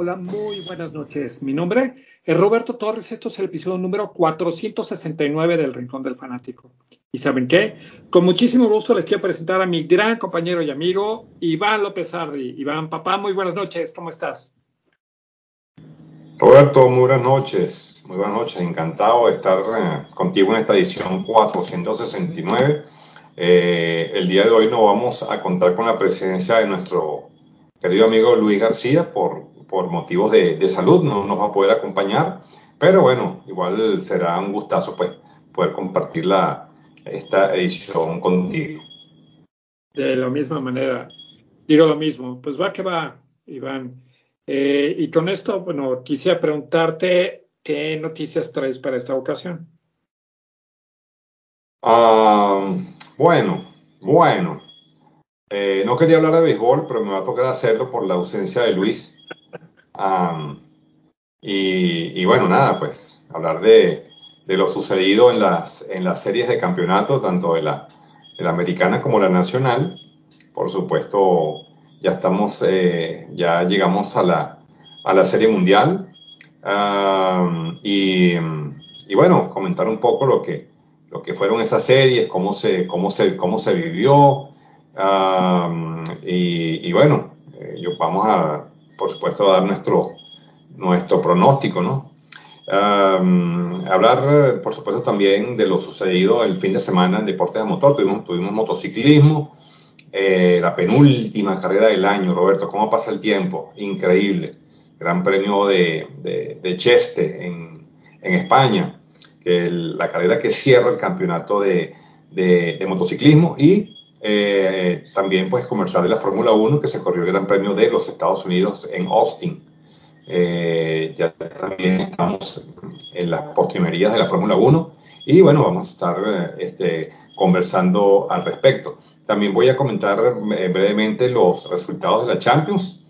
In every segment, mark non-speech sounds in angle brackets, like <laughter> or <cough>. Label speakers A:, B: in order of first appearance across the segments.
A: Hola, muy buenas noches. Mi nombre es Roberto Torres. Esto es el episodio número 469 del Rincón del Fanático. ¿Y saben qué? Con muchísimo gusto les quiero presentar a mi gran compañero y amigo Iván López Ardi. Iván, papá, muy buenas noches. ¿Cómo estás?
B: Roberto, muy buenas noches. Muy buenas noches. Encantado de estar eh, contigo en esta edición 469. Eh, el día de hoy no vamos a contar con la presencia de nuestro querido amigo Luis García por por motivos de, salud no nos va a poder acompañar, pero bueno, igual será un gustazo pues poder compartir la, esta edición contigo.
A: De la misma manera, digo lo mismo, pues va que va, Iván. Eh, y con esto, bueno, quisiera preguntarte qué noticias traes para esta ocasión.
B: Ah, bueno, bueno. Eh, no quería hablar de béisbol, pero me va a tocar hacerlo por la ausencia de Luis y, bueno, nada, pues hablar de, lo sucedido en las, en las series de campeonato, tanto de la, americana como la nacional. Por supuesto, ya estamos, eh, ya llegamos a la, a la serie mundial. y, bueno, comentar un poco lo que, lo que fueron esas series, cómo se, cómo se, cómo se vivió. y, bueno, eh, yo, vamos a, por supuesto, dar nuestro, nuestro pronóstico, ¿no? hablar, por supuesto, también de lo sucedido el fin de semana en deportes de motor. Tuvimos, tuvimos motociclismo, eh, la penúltima carrera del año, Roberto. ¿Cómo pasa el tiempo? Increíble. Gran premio de, de, Cheste en, en, España, que la carrera que cierra el campeonato de, de motociclismo y eh, también pues conversar de la Fórmula 1 que se corrió el Gran Premio de los Estados Unidos en Austin. Eh, ya también estamos en las postrimerías de la Fórmula 1 y bueno, vamos a estar eh, este, conversando al respecto. También voy a comentar brevemente los resultados de la Champions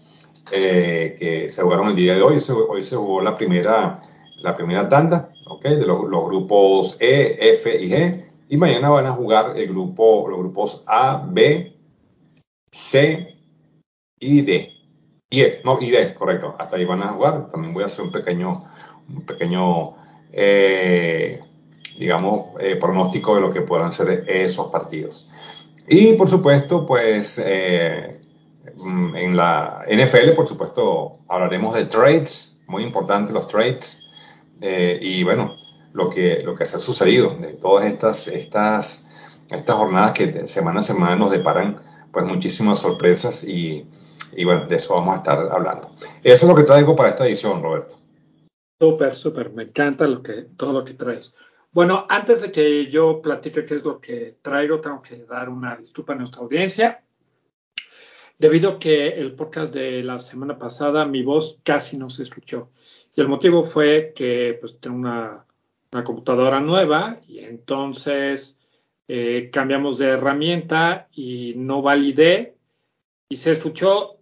B: que se jugaron el día de hoy. Hoy se jugó la primera, la primera tanda ¿okay? de los, los grupos E, F y G y mañana van a jugar el grupo, los grupos A, B, C y D. Y e, no, y D, correcto. Hasta ahí van a jugar. También voy a hacer un pequeño, un pequeño eh, digamos, eh, pronóstico de lo que puedan ser esos partidos. Y por supuesto, pues eh, en la NFL, por supuesto, hablaremos de trades, muy importante los trades. y bueno, lo que, lo que se ha sucedido, de todas estas, estas, estas jornadas que semana a semana nos deparan pues muchísimas sorpresas y, y bueno, de eso vamos a estar hablando. Eso es lo que traigo para esta edición, Roberto.
A: Súper, súper, me encanta lo que, todo lo que traes. Bueno, antes de que yo platique qué es lo que traigo, tengo que dar una disculpa a nuestra audiencia. Debido a que el podcast de la semana pasada mi voz casi no se escuchó. Y el motivo fue que pues tengo una una computadora nueva y entonces eh, cambiamos de herramienta y no validé y se escuchó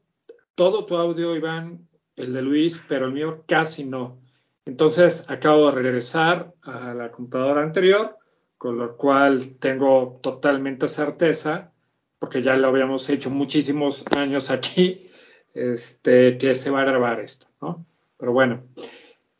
A: todo tu audio, Iván, el de Luis, pero el mío casi no. Entonces acabo de regresar a la computadora anterior, con lo cual tengo totalmente certeza, porque ya lo habíamos hecho muchísimos años aquí, este, que se va a grabar esto, ¿no? Pero bueno.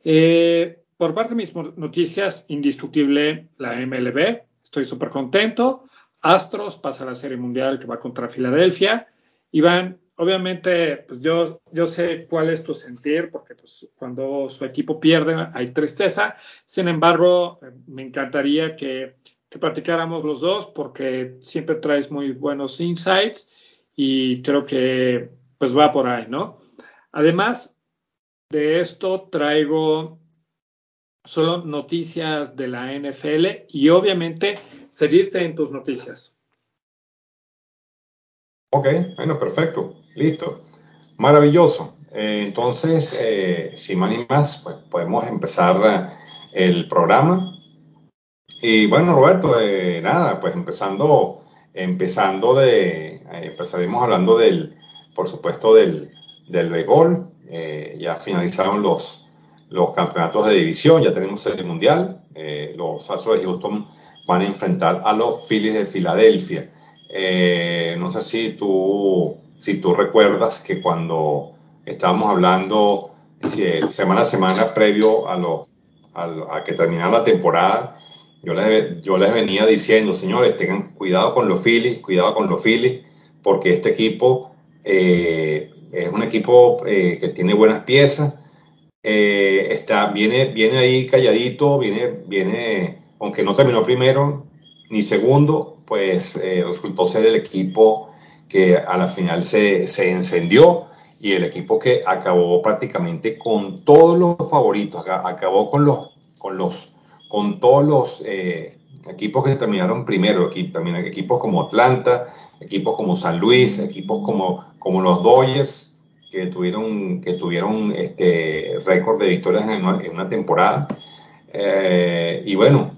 A: Eh, por parte de mis noticias, indiscutible la MLB. Estoy súper contento. Astros pasa a la Serie Mundial que va contra Filadelfia. Iván, obviamente, pues yo, yo sé cuál es tu sentir, porque pues, cuando su equipo pierde hay tristeza. Sin embargo, me encantaría que, que platicáramos los dos, porque siempre traes muy buenos insights y creo que pues va por ahí, ¿no? Además de esto, traigo solo noticias de la NFL y obviamente seguirte en tus noticias.
B: Ok, bueno, perfecto, listo. Maravilloso. Eh, entonces, eh, sin más más, pues podemos empezar eh, el programa. Y bueno, Roberto, nada, pues empezando, empezando de, empezaremos hablando del, por supuesto, del, del béisbol. ya finalizaron los, los campeonatos de división, ya tenemos el mundial, eh, los Astros de Houston van a enfrentar a los Phillies de Filadelfia. Eh, no sé si tú, si tú recuerdas que cuando estábamos hablando semana a semana previo a, lo, a, que terminara la temporada, yo les, yo les venía diciendo, señores, tengan cuidado con los Phillies, cuidado con los Phillies, porque este equipo eh, es un equipo eh, que tiene buenas piezas, eh, está, viene, viene ahí calladito, viene, viene, aunque no terminó primero ni segundo, pues resultó ser el equipo que a la final se, se encendió y el equipo que acabó prácticamente con todos los favoritos, acabó con los, con los, con todos los eh, equipos que terminaron primero, también equipos como Atlanta, equipos como San Luis, equipos como, como los Dodgers, que tuvieron, que tuvieron este récord de victorias en una, temporada. Eh, y bueno,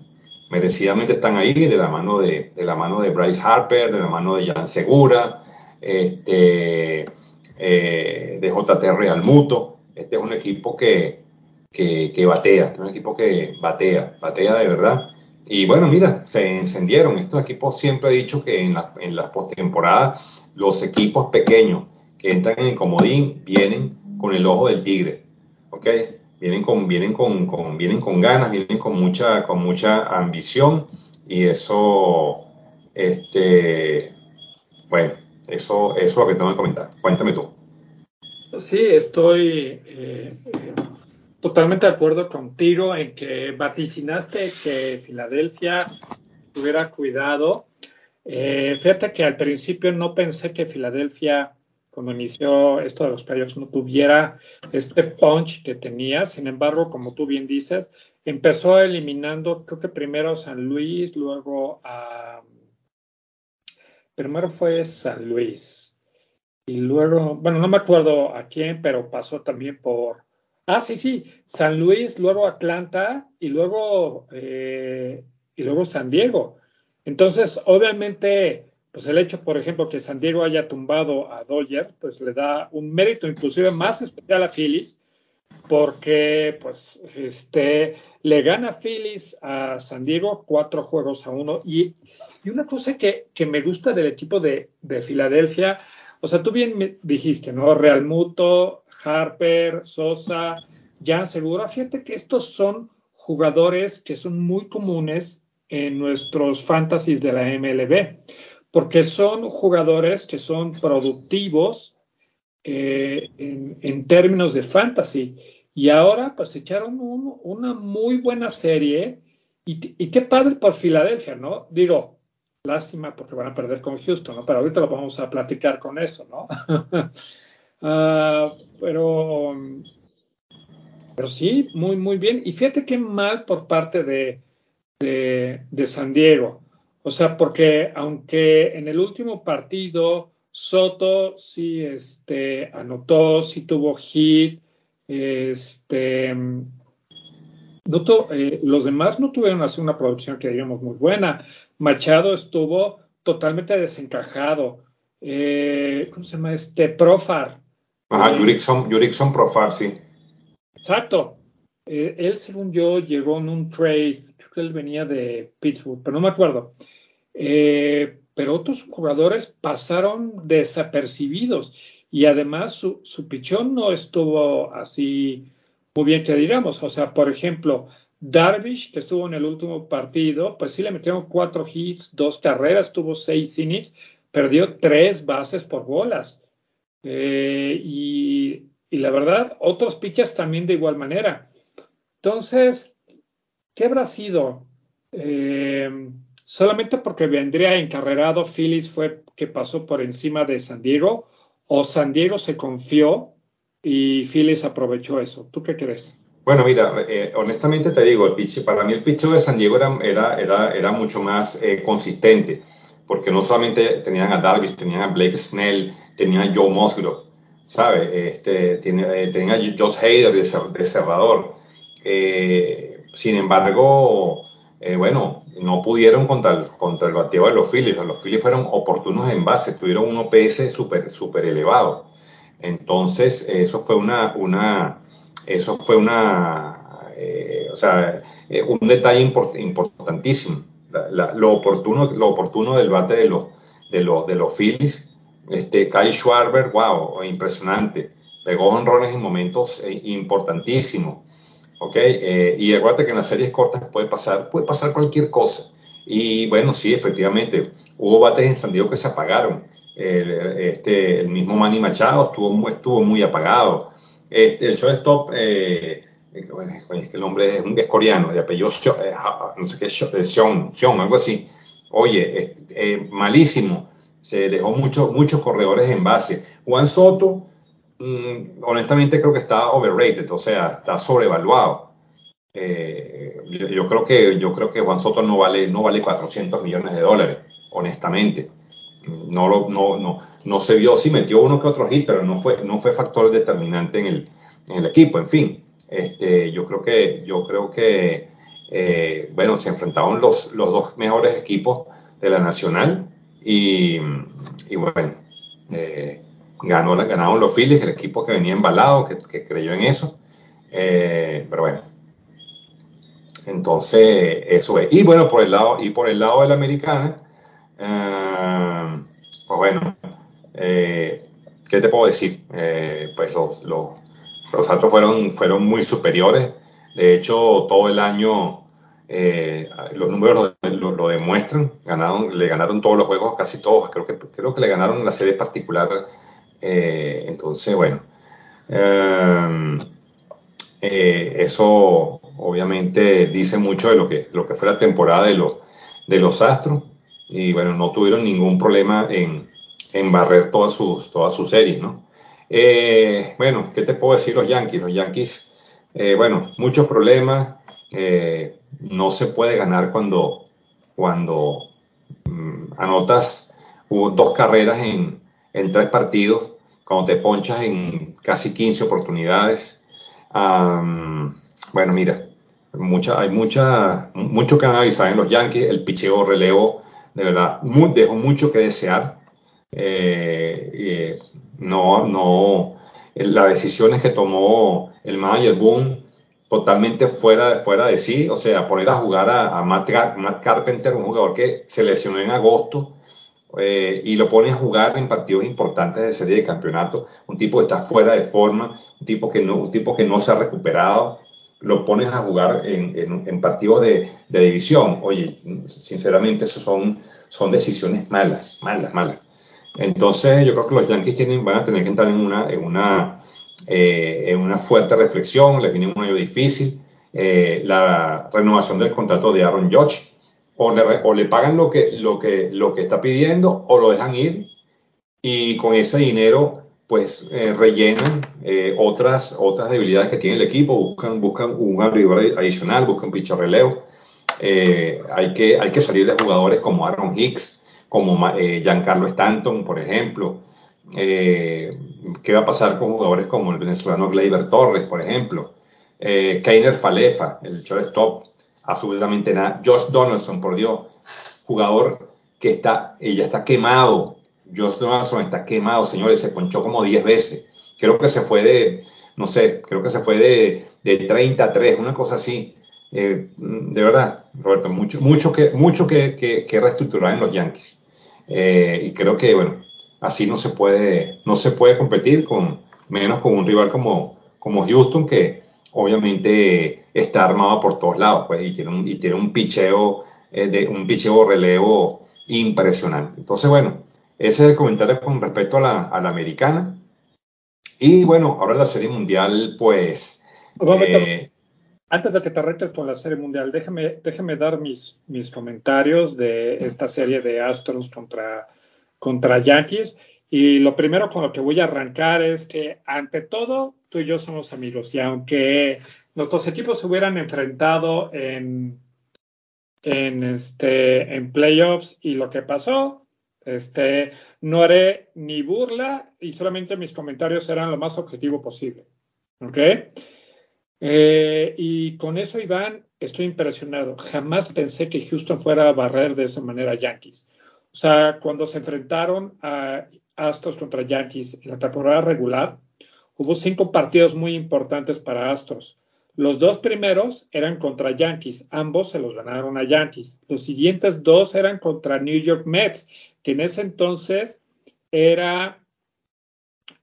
B: merecidamente están ahí de la mano de, de, la mano de Bryce Harper, de la mano de Jan Segura, este, eh, de JT Real Muto. Este es un equipo que, que, batea, este es un equipo que batea, batea de verdad. Y bueno, mira, se encendieron. Estos equipos siempre he dicho que en la, en la postemporada los equipos pequeños que entran en el comodín vienen con el ojo del tigre. ¿Ok? Vienen con, vienen con, vienen con ganas, vienen con mucha, con mucha ambición y eso, este, bueno, eso, eso es lo que tengo que comentar. Cuéntame tú.
A: Sí, estoy eh, totalmente de acuerdo contigo en que vaticinaste que Filadelfia tuviera cuidado. Eh, fíjate que al principio no pensé que Filadelfia, cuando inició esto de los playoffs, no tuviera este punch que tenía. Sin embargo, como tú bien dices, empezó eliminando, creo que primero San Luis, luego a primero fue San Luis y luego, bueno, no me acuerdo a quién, pero pasó también por, ah, sí, sí, San Luis, luego Atlanta y luego, eh, y luego San Diego. Entonces, obviamente, pues el hecho, por ejemplo, que San Diego haya tumbado a Dodger, pues le da un mérito inclusive más especial a Phillies, porque pues este le gana Phillies a San Diego cuatro juegos a uno. Y y una cosa que, me gusta del equipo de, Filadelfia, o sea, tú bien me dijiste, ¿no? Real Muto, Harper, Sosa, Jan Segura, fíjate que estos son jugadores que son muy comunes en nuestros fantasies de la MLB, porque son jugadores que son productivos eh, en, términos de fantasy. Y ahora pues echaron una muy buena serie y, y, qué padre por Filadelfia, ¿no? Digo, Lástima porque van a perder con Houston, ¿no? Pero ahorita lo vamos a platicar con eso, ¿no? <laughs> Ah, pero, pero sí, muy, muy bien. Y fíjate qué mal por parte de, de, San Diego. O sea, porque aunque en el último partido Soto sí este, anotó, sí tuvo hit, este, eh, los demás no tuvieron así una producción que digamos muy buena. Machado estuvo totalmente desencajado. Eh, ¿Cómo se llama este? Profar.
B: Ajá, eh, Profar, sí.
A: Exacto. él, según yo, llegó en un trade, que él venía de Pittsburgh, pero no me acuerdo. pero otros jugadores pasaron desapercibidos y además su, su pichón no estuvo así muy bien que digamos. O sea, por ejemplo, Darvish, que estuvo en el último partido, pues sí le metieron cuatro hits, dos carreras, tuvo seis innings, perdió tres bases por bolas. Eh, y, la verdad, otros pitchers también de igual manera. Entonces, ¿qué habrá sido? Eh, solamente porque vendría encarrerado Phillies fue que pasó por encima de San Diego, o San Diego se confió y Phillies aprovechó eso. ¿Tú qué crees?
B: Bueno, mira, eh, honestamente te digo, el pitch, para mí el pitch de San Diego era, era, era, mucho más eh, consistente, porque no solamente tenían a Darvish, tenían a Blake Snell, tenían a Joe Musgrove, ¿sabes? Este, eh, tenían a Josh Hader de, cerrador. Sin embargo, bueno, no pudieron contra contra el bateo de los Phillies. Los Phillies fueron oportunos en base, tuvieron un OPS súper super elevado. Entonces, eso fue una, una eso fue una, eh, o sea, eh, un detalle importantísimo. lo, oportuno, lo oportuno del bate de los, de los, de los Phillies, este, Kyle Schwarber, wow, impresionante. pegó honrones en momentos eh, importantísimos. ¿Ok? Eh, y acuérdate que en las series cortas puede pasar, puede pasar cualquier cosa. Y bueno, sí, efectivamente, hubo bates en San Diego que se apagaron. El, este, el mismo Manny Machado estuvo, estuvo muy apagado. Este, el shortstop, eh, bueno, es que el hombre es, es coreano, de apellido, eh, no sé qué, Sean, Sean, algo así. Oye, eh, malísimo. Se dejó muchos muchos corredores en base. Juan Soto, mmm, honestamente creo que está overrated, o sea, está sobrevaluado. Eh, yo, yo, creo que, yo creo que Juan Soto no vale, no vale 400 millones de dólares, honestamente. No, lo, no, no, no se vio, sí metió uno que otro hit, pero no fue, no fue factor determinante en el, en el equipo. En fin, este, yo creo que, yo creo que eh, bueno, se enfrentaron los, los dos mejores equipos de la Nacional y, y bueno, eh, ganó, ganaron los Phillies, el equipo que venía embalado, que, creyó en eso. Eh, pero bueno, entonces eso es. Y bueno, por el lado, y por el lado de la americana, eh, pues bueno, eh, ¿qué te puedo decir? Pues los, los, los fueron, fueron muy superiores. De hecho, todo el año los números lo, lo, lo, demuestran. Ganaron, le ganaron todos los juegos, casi todos. Creo que, creo que le ganaron la serie particular. Eh, entonces, bueno. Eh, eh, eso obviamente dice mucho de lo que, lo que fue la temporada de, lo, de los Astros. Y bueno, no tuvieron ningún problema en, en barrer todas sus, todas sus series, ¿no? Eh, bueno, ¿qué te puedo decir los Yankees? Los Yankees, bueno, muchos problemas. No se puede ganar cuando, cuando mm, anotas dos carreras en, en, tres partidos, cuando te ponchas en casi 15 oportunidades. Bueno, mira, mucha, hay mucha, mucho que analizar en los Yankees. El picheo relevo, de verdad, dejó mucho que desear. Eh, eh, no, no, las decisiones que tomó el manager Boone totalmente fuera, fuera de sí, o sea, poner a jugar a, a Matt, Matt, Carpenter, un jugador que se lesionó en agosto, eh, y lo pone a jugar en partidos importantes de serie de campeonato, un tipo que está fuera de forma, un tipo que no, un tipo que no se ha recuperado, lo pones a jugar en, en, en partidos de, de, división. Oye, sinceramente, eso son, son decisiones malas, malas, malas. Entonces, yo creo que los Yankees tienen, van a tener que entrar en una, en una, eh, en una fuerte reflexión, les viene un año difícil. Eh, la renovación del contrato de Aaron Judge, o le, o le pagan lo que, lo, que, lo que está pidiendo, o lo dejan ir, y con ese dinero, pues eh, rellenan eh, otras, otras debilidades que tiene el equipo, buscan, buscan un abridor adicional, buscan pitcher relevo. Eh, hay, que, hay que salir de jugadores como Aaron Hicks, como Giancarlo Stanton, por ejemplo. ¿Qué va a pasar con jugadores como el venezolano Gleyber Torres, por ejemplo? Keiner Falefa, el shortstop, absolutamente nada. Josh Donaldson, por Dios, jugador que está, ella está quemado. Josh Donaldson está quemado, señores, se ponchó como 10 veces. Creo que se fue de, no sé, creo que se fue de, de 30 a 3, una cosa así. Eh, de verdad, Roberto, mucho, mucho, que, mucho que, que, que reestructurar en los Yankees. Eh, y creo que, bueno, así no se puede, no se puede competir con, menos con un rival como, como Houston, que obviamente está armado por todos lados, pues, y tiene un, y tiene un picheo, eh, de, un picheo relevo impresionante. Entonces, bueno, ese es el comentario con respecto a la, a la americana. Y bueno, ahora la serie mundial, pues.
A: Eh, antes de que te retes con la serie mundial, déjame, déjame dar mis, mis comentarios de esta serie de Astros contra, contra Yankees. Y lo primero con lo que voy a arrancar es que, ante todo, tú y yo somos amigos. Y aunque nuestros equipos se hubieran enfrentado en, en, este, en playoffs y lo que pasó, este, no haré ni burla y solamente mis comentarios serán lo más objetivo posible. ¿Ok? Eh, y con eso, Iván, estoy impresionado. Jamás pensé que Houston fuera a barrer de esa manera a Yankees. O sea, cuando se enfrentaron a Astros contra Yankees en la temporada regular, hubo cinco partidos muy importantes para Astros. Los dos primeros eran contra Yankees, ambos se los ganaron a Yankees. Los siguientes dos eran contra New York Mets, que en ese entonces era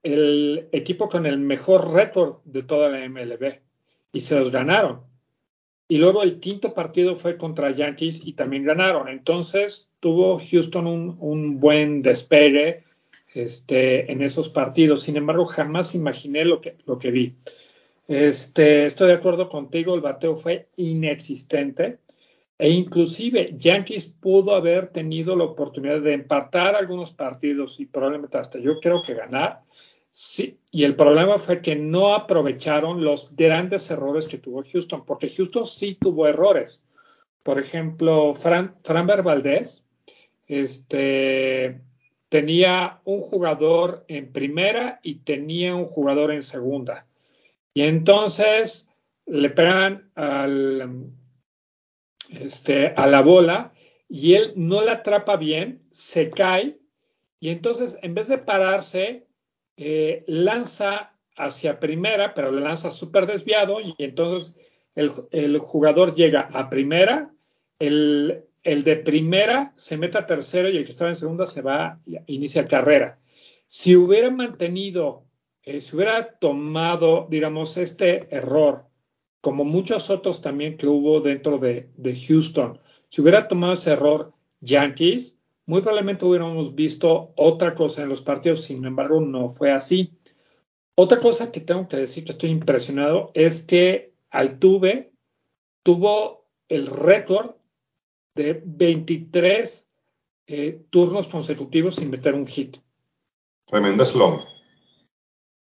A: el equipo con el mejor récord de toda la MLB y se los ganaron. Y luego el quinto partido fue contra Yankees y también ganaron. Entonces tuvo Houston un, un buen despegue este, en esos partidos. Sin embargo, jamás imaginé lo que, lo que vi. Este, estoy de acuerdo contigo, el bateo fue inexistente. E inclusive Yankees pudo haber tenido la oportunidad de empatar algunos partidos y probablemente hasta yo creo que ganar. Sí, y el problema fue que no aprovecharon los grandes errores que tuvo Houston, porque Houston sí tuvo errores. Por ejemplo, Fran, Franber Valdez este, tenía un jugador en primera y tenía un jugador en segunda. Y entonces le pegan al, este, a la bola y él no la atrapa bien, se cae y entonces en vez de pararse, eh, lanza hacia primera, pero le lanza súper desviado y entonces el, jugador llega a primera, el, de primera se mete a tercera y el que estaba en segunda se va, inicia carrera. Si hubiera mantenido, eh, si hubiera tomado, digamos, este error como muchos otros también que hubo dentro de, Houston. Si hubiera tomado ese error Yankees, muy probablemente hubiéramos visto otra cosa en los partidos, sin embargo, no fue así. Otra cosa que tengo que decir que estoy impresionado es que Altuve tuvo el récord de 23 eh, turnos consecutivos sin meter un hit.
B: Tremendo slump.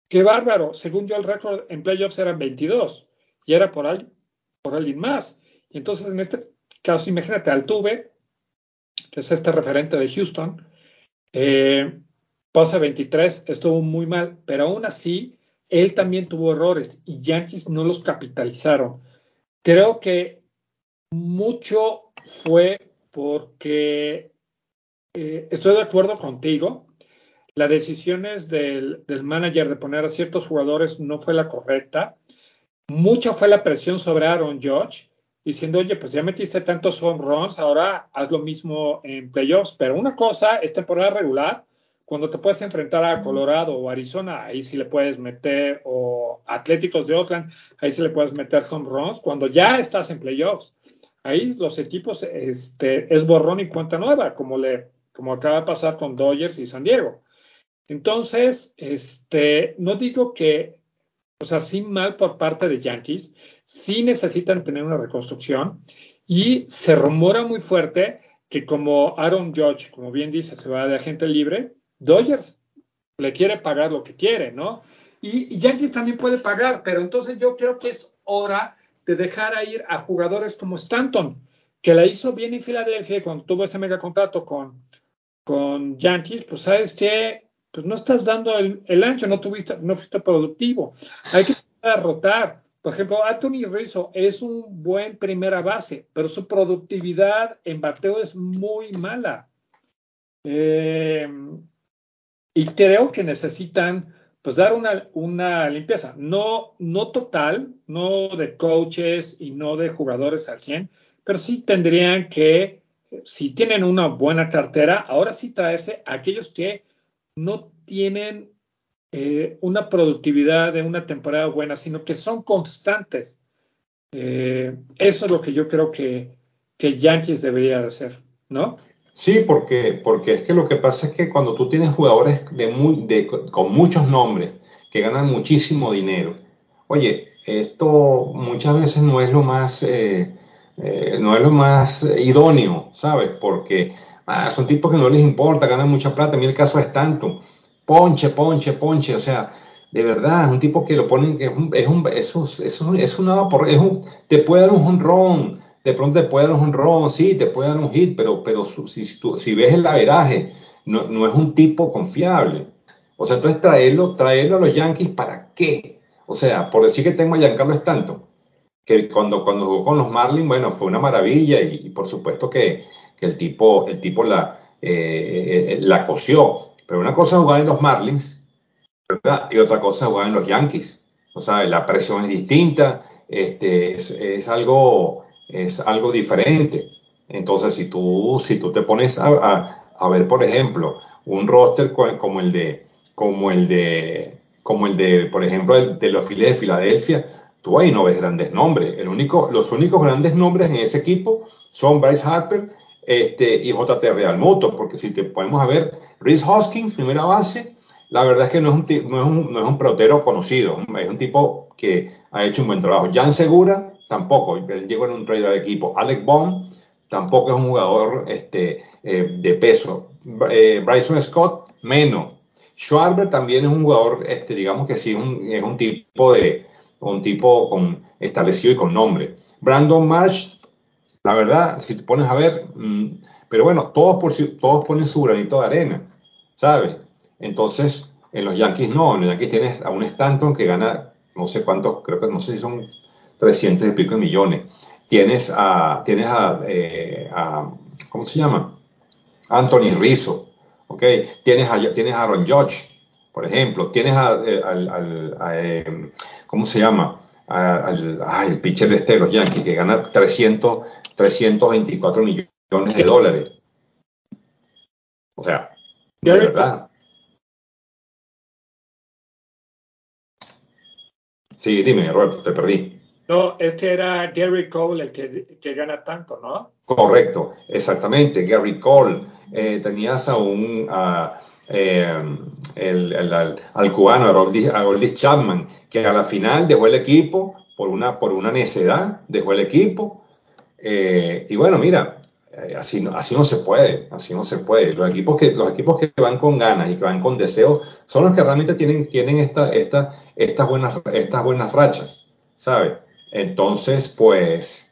A: Qué bárbaro. Según yo, el récord en playoffs eran 22 y era por, alguien, por alguien más. Y entonces, en este caso, imagínate, Altuve, que es este referente de Houston, eh, pasa 23, estuvo muy mal, pero aún así, él también tuvo errores y Yankees no los capitalizaron. Creo que mucho fue porque eh, estoy de acuerdo contigo. Las decisiones del, del, manager de poner a ciertos jugadores no fue la correcta mucha fue la presión sobre Aaron George, diciendo, oye, pues ya metiste tantos home runs, ahora haz lo mismo en playoffs. Pero una cosa es temporada regular, cuando te puedes enfrentar a Colorado o Arizona, ahí sí le puedes meter, o Atléticos de Oakland, ahí sí le puedes meter home runs, cuando ya estás en playoffs. Ahí los equipos este, es borrón y cuenta nueva, como, le, como acaba de pasar con Dodgers y San Diego. Entonces, este, no digo que o sea, sí mal por parte de Yankees, sí necesitan tener una reconstrucción y se rumora muy fuerte que como Aaron Judge, como bien dice, se va de agente libre, Dodgers le quiere pagar lo que quiere, ¿no? Y, Yankees también puede pagar, pero entonces yo creo que es hora de dejar ir a jugadores como Stanton, que la hizo bien en Filadelfia cuando tuvo ese mega contrato con, con Yankees, pues sabes que pues no estás dando el, ancho, no tuviste, no fuiste productivo. Hay que rotar. Por ejemplo, Anthony Rizzo es un buen primera base, pero su productividad en bateo es muy mala. Eh, y creo que necesitan pues dar una, una, limpieza, no, no total, no de coaches y no de jugadores al 100, pero sí tendrían que, si tienen una buena cartera, ahora sí traerse a aquellos que no tienen eh, una productividad de una temporada buena, sino que son constantes. Eh, eso es lo que yo creo que, que Yankees debería de hacer, ¿no?
B: Sí, porque, porque es que lo que pasa es que cuando tú tienes jugadores de muy, de, con muchos nombres que ganan muchísimo dinero, oye, esto muchas veces no es lo más, eh, no es lo más idóneo, ¿sabes? Porque Ah, son tipos que no les importa, ganan mucha plata. A mí el caso es tanto. Ponche, ponche, ponche. O sea, de verdad, es un tipo que lo ponen, es un, es un, es un, es un, es una, es un te puede dar un honrón, de pronto te puede dar un honrón, sí, te puede dar un hit, pero, pero si, si ves el averaje, no, no es un tipo confiable. O sea, entonces traerlo, traerlo a los Yankees, ¿para qué? O sea, por decir que tengo a Giancarlo Stanton, que cuando, cuando jugó con los Marlins, bueno, fue una maravilla y por supuesto que que el tipo, el tipo la, eh, eh, la coció. Pero una cosa es jugar en los Marlins y otra cosa es jugar en los Yankees. O sea, la presión es distinta, este, es, algo, es algo diferente. Entonces, si tú, si tú te pones a, a, ver, por ejemplo, un roster como el de, como el de, como el de, por ejemplo, el de los Phillies de Filadelfia, tú ahí no ves grandes nombres. El único, los únicos grandes nombres en ese equipo son Bryce Harper este, y JT Realmuto, porque si te podemos a ver, Rhys Hoskins, primera base, la verdad es que no es, un, no, es un, no es un pelotero conocido, es un tipo que ha hecho un buen trabajo. Jan Segura, tampoco, él llegó en un trade de equipo. Alex Bond, tampoco es un jugador este, eh, de peso. Eh, Bryson Scott, menos. Schwarber también es un jugador, este, digamos que sí, un, es un tipo de un tipo con, establecido y con nombre. Brandon Marsh, la verdad, si te pones a ver, mmm, pero bueno, todos, por, todos ponen su granito de arena, ¿sabes? Entonces, en los Yankees no, en los Yankees tienes a un Stanton que gana no sé cuántos, creo que no sé si son 300 y pico de millones. Tienes a, tienes a, eh, a ¿cómo se llama? Anthony Rizzo, ¿ok? Tienes a, tienes a Aaron Judge, por ejemplo. Tienes a, eh, al, al a, eh, ¿cómo se llama? Al, ay, el pitcher de este de los Yankees que gana 300, 324 millones de dólares. O sea, de verdad. Sí, dime, Roberto, te perdí.
A: No, este era Gary Cole el que, que gana tanto, ¿no?
B: Correcto, exactamente, Gary Cole. Eh, tenías a un, eh, el, el, al, cubano, a Goldie Chapman, que a la final dejó el equipo por una, por una necedad, dejó el equipo. Eh, y bueno, mira, así, no, así no se puede, así no se puede. Los equipos, que, los equipos que van con ganas y que van con deseo son los que realmente tienen, tienen esta, esta, estas, buenas, estas buenas rachas, ¿sabes? Entonces, pues,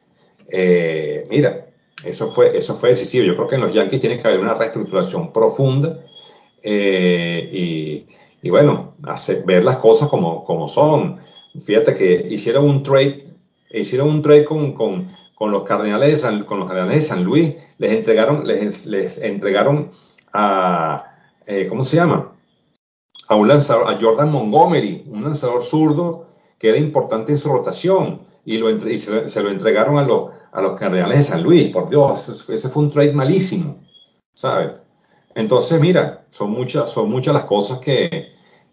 B: eh, mira, eso fue, eso fue decisivo. Yo creo que en los Yankees tiene que haber una reestructuración profunda eh, y, y, bueno, hacer, ver las cosas como, como son. Fíjate que hicieron un trade, hicieron un trade con, con, con los Cardenales de San, con los Cardenales de San Luis, les entregaron, les, les entregaron a, eh, ¿cómo se llama? A un lanzador, a Jordan Montgomery, un lanzador zurdo que era importante en su rotación y, lo entre, y se, se, lo entregaron a, lo, a los Cardenales de San Luis. Por Dios, ese, ese fue un trade malísimo, ¿sabes? Entonces, mira, son muchas, son muchas las cosas que,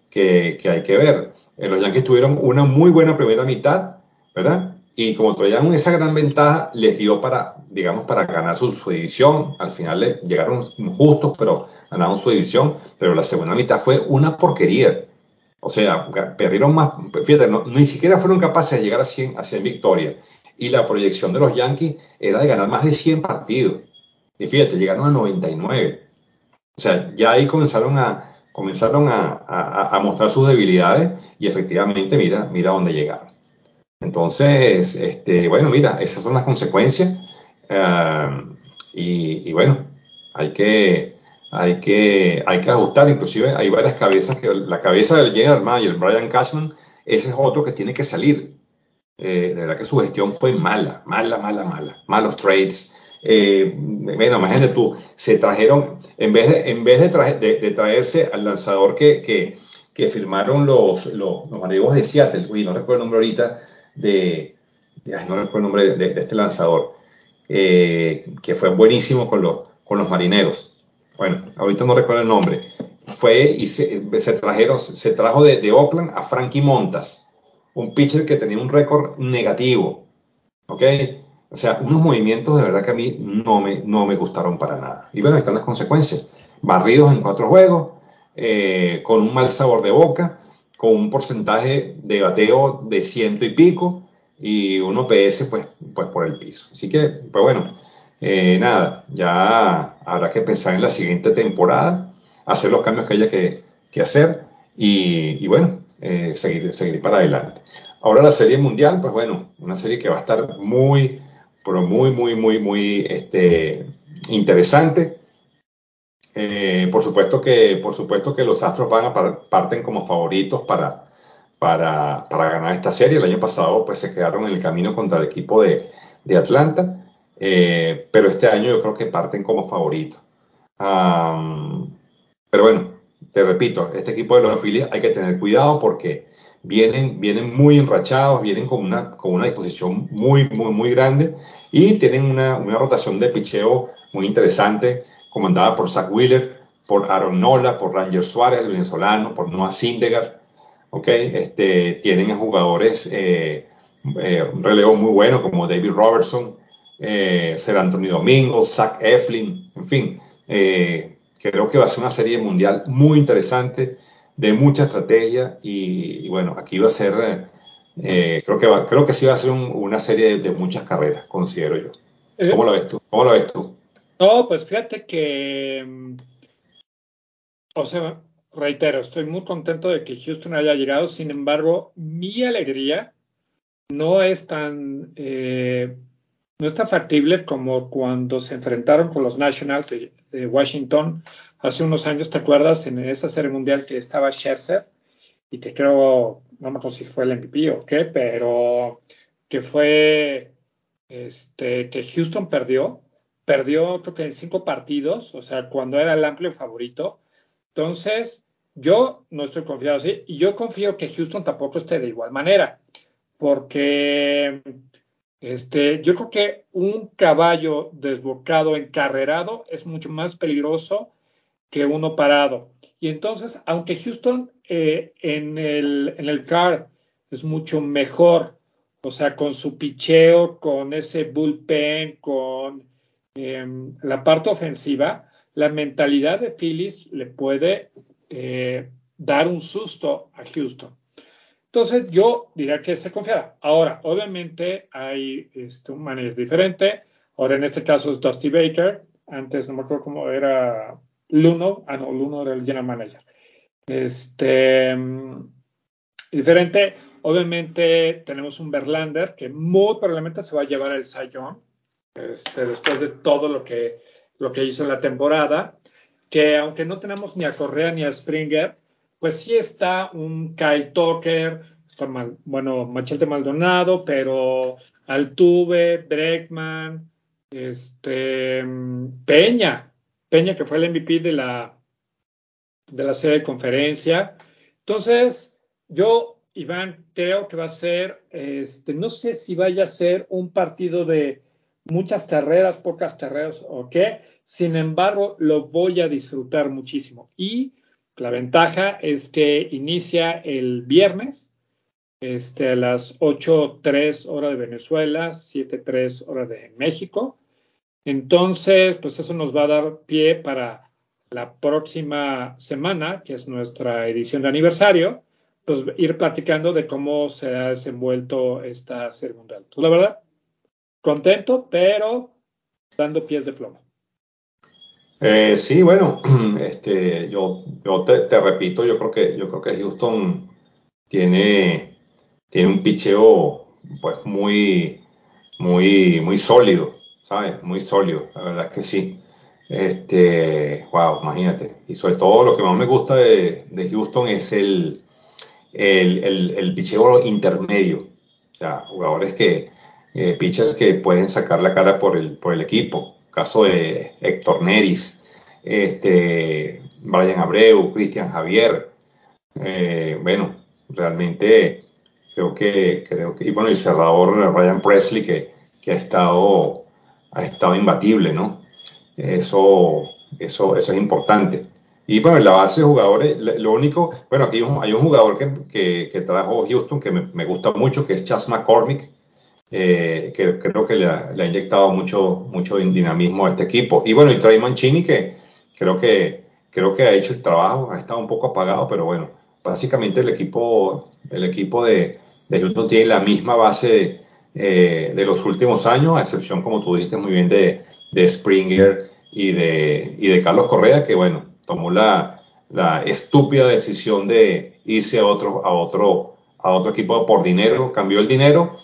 B: que, que, hay que ver. Eh, los Yankees tuvieron una muy buena primera mitad, ¿verdad? Y como traían esa gran ventaja, les dio para, digamos, para ganar su, su división. Al final le llegaron justos, pero ganaron su división. Pero la segunda mitad fue una porquería. O sea, perdieron más, fíjate, ni siquiera fueron capaces de llegar a 100, a 100 victorias. Y la proyección de los Yankees era de ganar más de 100 partidos. Y fíjate, llegaron a 99. O sea, ya ahí comenzaron a, comenzaron a, a, mostrar sus debilidades y efectivamente, mira, mira dónde llegaron. Entonces, este, bueno, mira, esas son las consecuencias. Y, y, bueno, hay que, hay, que, hay que ajustar. Inclusive hay varias cabezas que la cabeza del general manager, Brian Cashman, ese es otro que tiene que salir. Eh, de verdad que su gestión fue mala, mala, mala, mala. Malos trades, eh, bueno, imagínate tú, se trajeron, en vez de, en vez de, traje, de, de traerse al lanzador que, que, que firmaron los, los, los de Seattle, uy, no recuerdo el nombre ahorita, de, de ay, no recuerdo el nombre de, de este lanzador, eh, que fue buenísimo con los, con los marineros. Bueno, ahorita no recuerdo el nombre. Fue y se, trajeron, se trajo de, de Oakland a Frankie Montas, un pitcher que tenía un récord negativo. ¿Ok? O sea, unos movimientos de verdad que a mí no me, no me gustaron para nada. Y bueno, están las consecuencias. Barridos en cuatro juegos, eh, con un mal sabor de boca, con un porcentaje de bateo de ciento y pico y un OPS pues, pues por el piso. Así que, pues bueno, eh, nada, ya habrá que pensar en la siguiente temporada, hacer los cambios que haya que, hacer y, y bueno, eh, seguir, seguir para adelante. Ahora la serie mundial, pues bueno, una serie que va a estar muy pero muy, muy, muy, muy este, interesante. Eh, por, supuesto que, por supuesto que los Astros van a par parten como favoritos para, para, para, ganar esta serie. El año pasado pues se quedaron en el camino contra el equipo de, de Atlanta, eh, pero este año yo creo que parten como favoritos. Um, pero bueno, te repito, este equipo de los Phillies hay que tener cuidado porque vienen, vienen muy enrachados, vienen con una, con una disposición muy, muy, muy grande y tienen una, una rotación de picheo muy interesante, comandada por Zach Wheeler, por Aaron Nola, por Ranger Suárez, el venezolano, por Noah Syndergaard, ¿ok? Este, tienen jugadores, eh, eh, muy buenos como David Robertson, eh, Ser Anthony Domingo, Zach Eflin, en fin, eh, creo que va a ser una serie mundial muy interesante, de mucha estrategia y, bueno, aquí va a ser, eh, creo, que va, creo que sí va a ser una serie de, muchas carreras, considero yo. ¿Cómo lo ves tú? ¿Cómo lo ves tú?
A: No, pues fíjate que, mm, o sea, reitero, estoy muy contento de que Houston haya llegado, sin embargo, mi alegría no es tan, eh, no es tan factible como cuando se enfrentaron con los Nationals de, Washington hace unos años, ¿te acuerdas? En esa serie mundial que estaba Scherzer y que creo, no me acuerdo si fue el MVP o qué, pero que fue, este, que Houston perdió, perdió creo que en cinco partidos, o sea, cuando era el amplio favorito. Entonces, yo no estoy confiado así y yo confío que Houston tampoco esté de igual manera, porque este, yo creo que un caballo desbocado, encarrerado, es mucho más peligroso que uno parado. Y entonces, aunque Houston eh, en, el, en el car es mucho mejor, o sea, con su picheo, con ese bullpen, con em, la parte ofensiva, la mentalidad de Phillies le puede eh, dar un susto a Houston. Entonces yo diría que se confiara. Ahora, obviamente hay este, un manager diferente. Ahora en este caso es Dusty Baker. Antes no me acuerdo cómo era Luno. Ah, no, Luno era el general manager. Este, mm, diferente. Obviamente tenemos un Verlander que muy probablemente se va a llevar el Sayón este, después de todo lo que, lo que hizo en la temporada que aunque no tenemos ni a Correa ni a Springer, pues sí está un Kyle Tucker, está mal, bueno, Machete Maldonado, pero Altuve, Breckman, este, Peña, Peña que fue el MVP de la, de la serie de conferencia. Entonces, yo, Iván, creo que va a ser, este, no sé si vaya a ser un partido de muchas carreras, pocas carreras o qué. Sin embargo, lo voy a disfrutar muchísimo. Y la ventaja es que inicia el viernes este, a las 8.03 hora de Venezuela, 7.03 hora de México. Entonces, pues eso nos va a dar pie para la próxima semana, que es nuestra edición de aniversario, pues ir platicando de cómo se ha desenvuelto esta serie mundial. ¿Tú la verdad? contento, pero dando pies de plomo.
B: Eh, sí, bueno, <clears throat> este, yo, yo te, repito, yo creo que yo creo que Houston tiene, tiene un picheo pues muy, muy, muy sólido, ¿sabes? Muy sólido, la verdad es que sí. Este, wow, imagínate. Y sobre todo lo que más me gusta de, de Houston es el, el, el, el picheo intermedio. O jugadores que, eh, pitchers que pueden sacar la cara por el, por el equipo. Caso de Héctor Neris, este, Brian Abreu, Cristian Javier. Eh, bueno, realmente creo que, creo que, y bueno, el cerrador Ryan Presley que, que ha estado, ha estado imbatible, ¿no? Eso, eso, eso es importante. Y bueno, en la base de jugadores, lo único, bueno, aquí hay un, jugador que, que, que, trajo Houston que me, me, gusta mucho, que es Chas McCormick, eh, que creo que le ha, inyectado mucho, mucho dinamismo a este equipo. Y bueno, y Trey Mancini, que creo que, creo que ha hecho el trabajo, ha estado un poco apagado, pero bueno, básicamente el equipo, el equipo de, de Houston tiene la misma base eh, de, los últimos años, a excepción, como tú dijiste muy bien, de, de Springer y de, y de Carlos Correa, que bueno, tomó la, la estúpida decisión de irse a otro, a otro, a otro equipo por dinero, cambió el dinero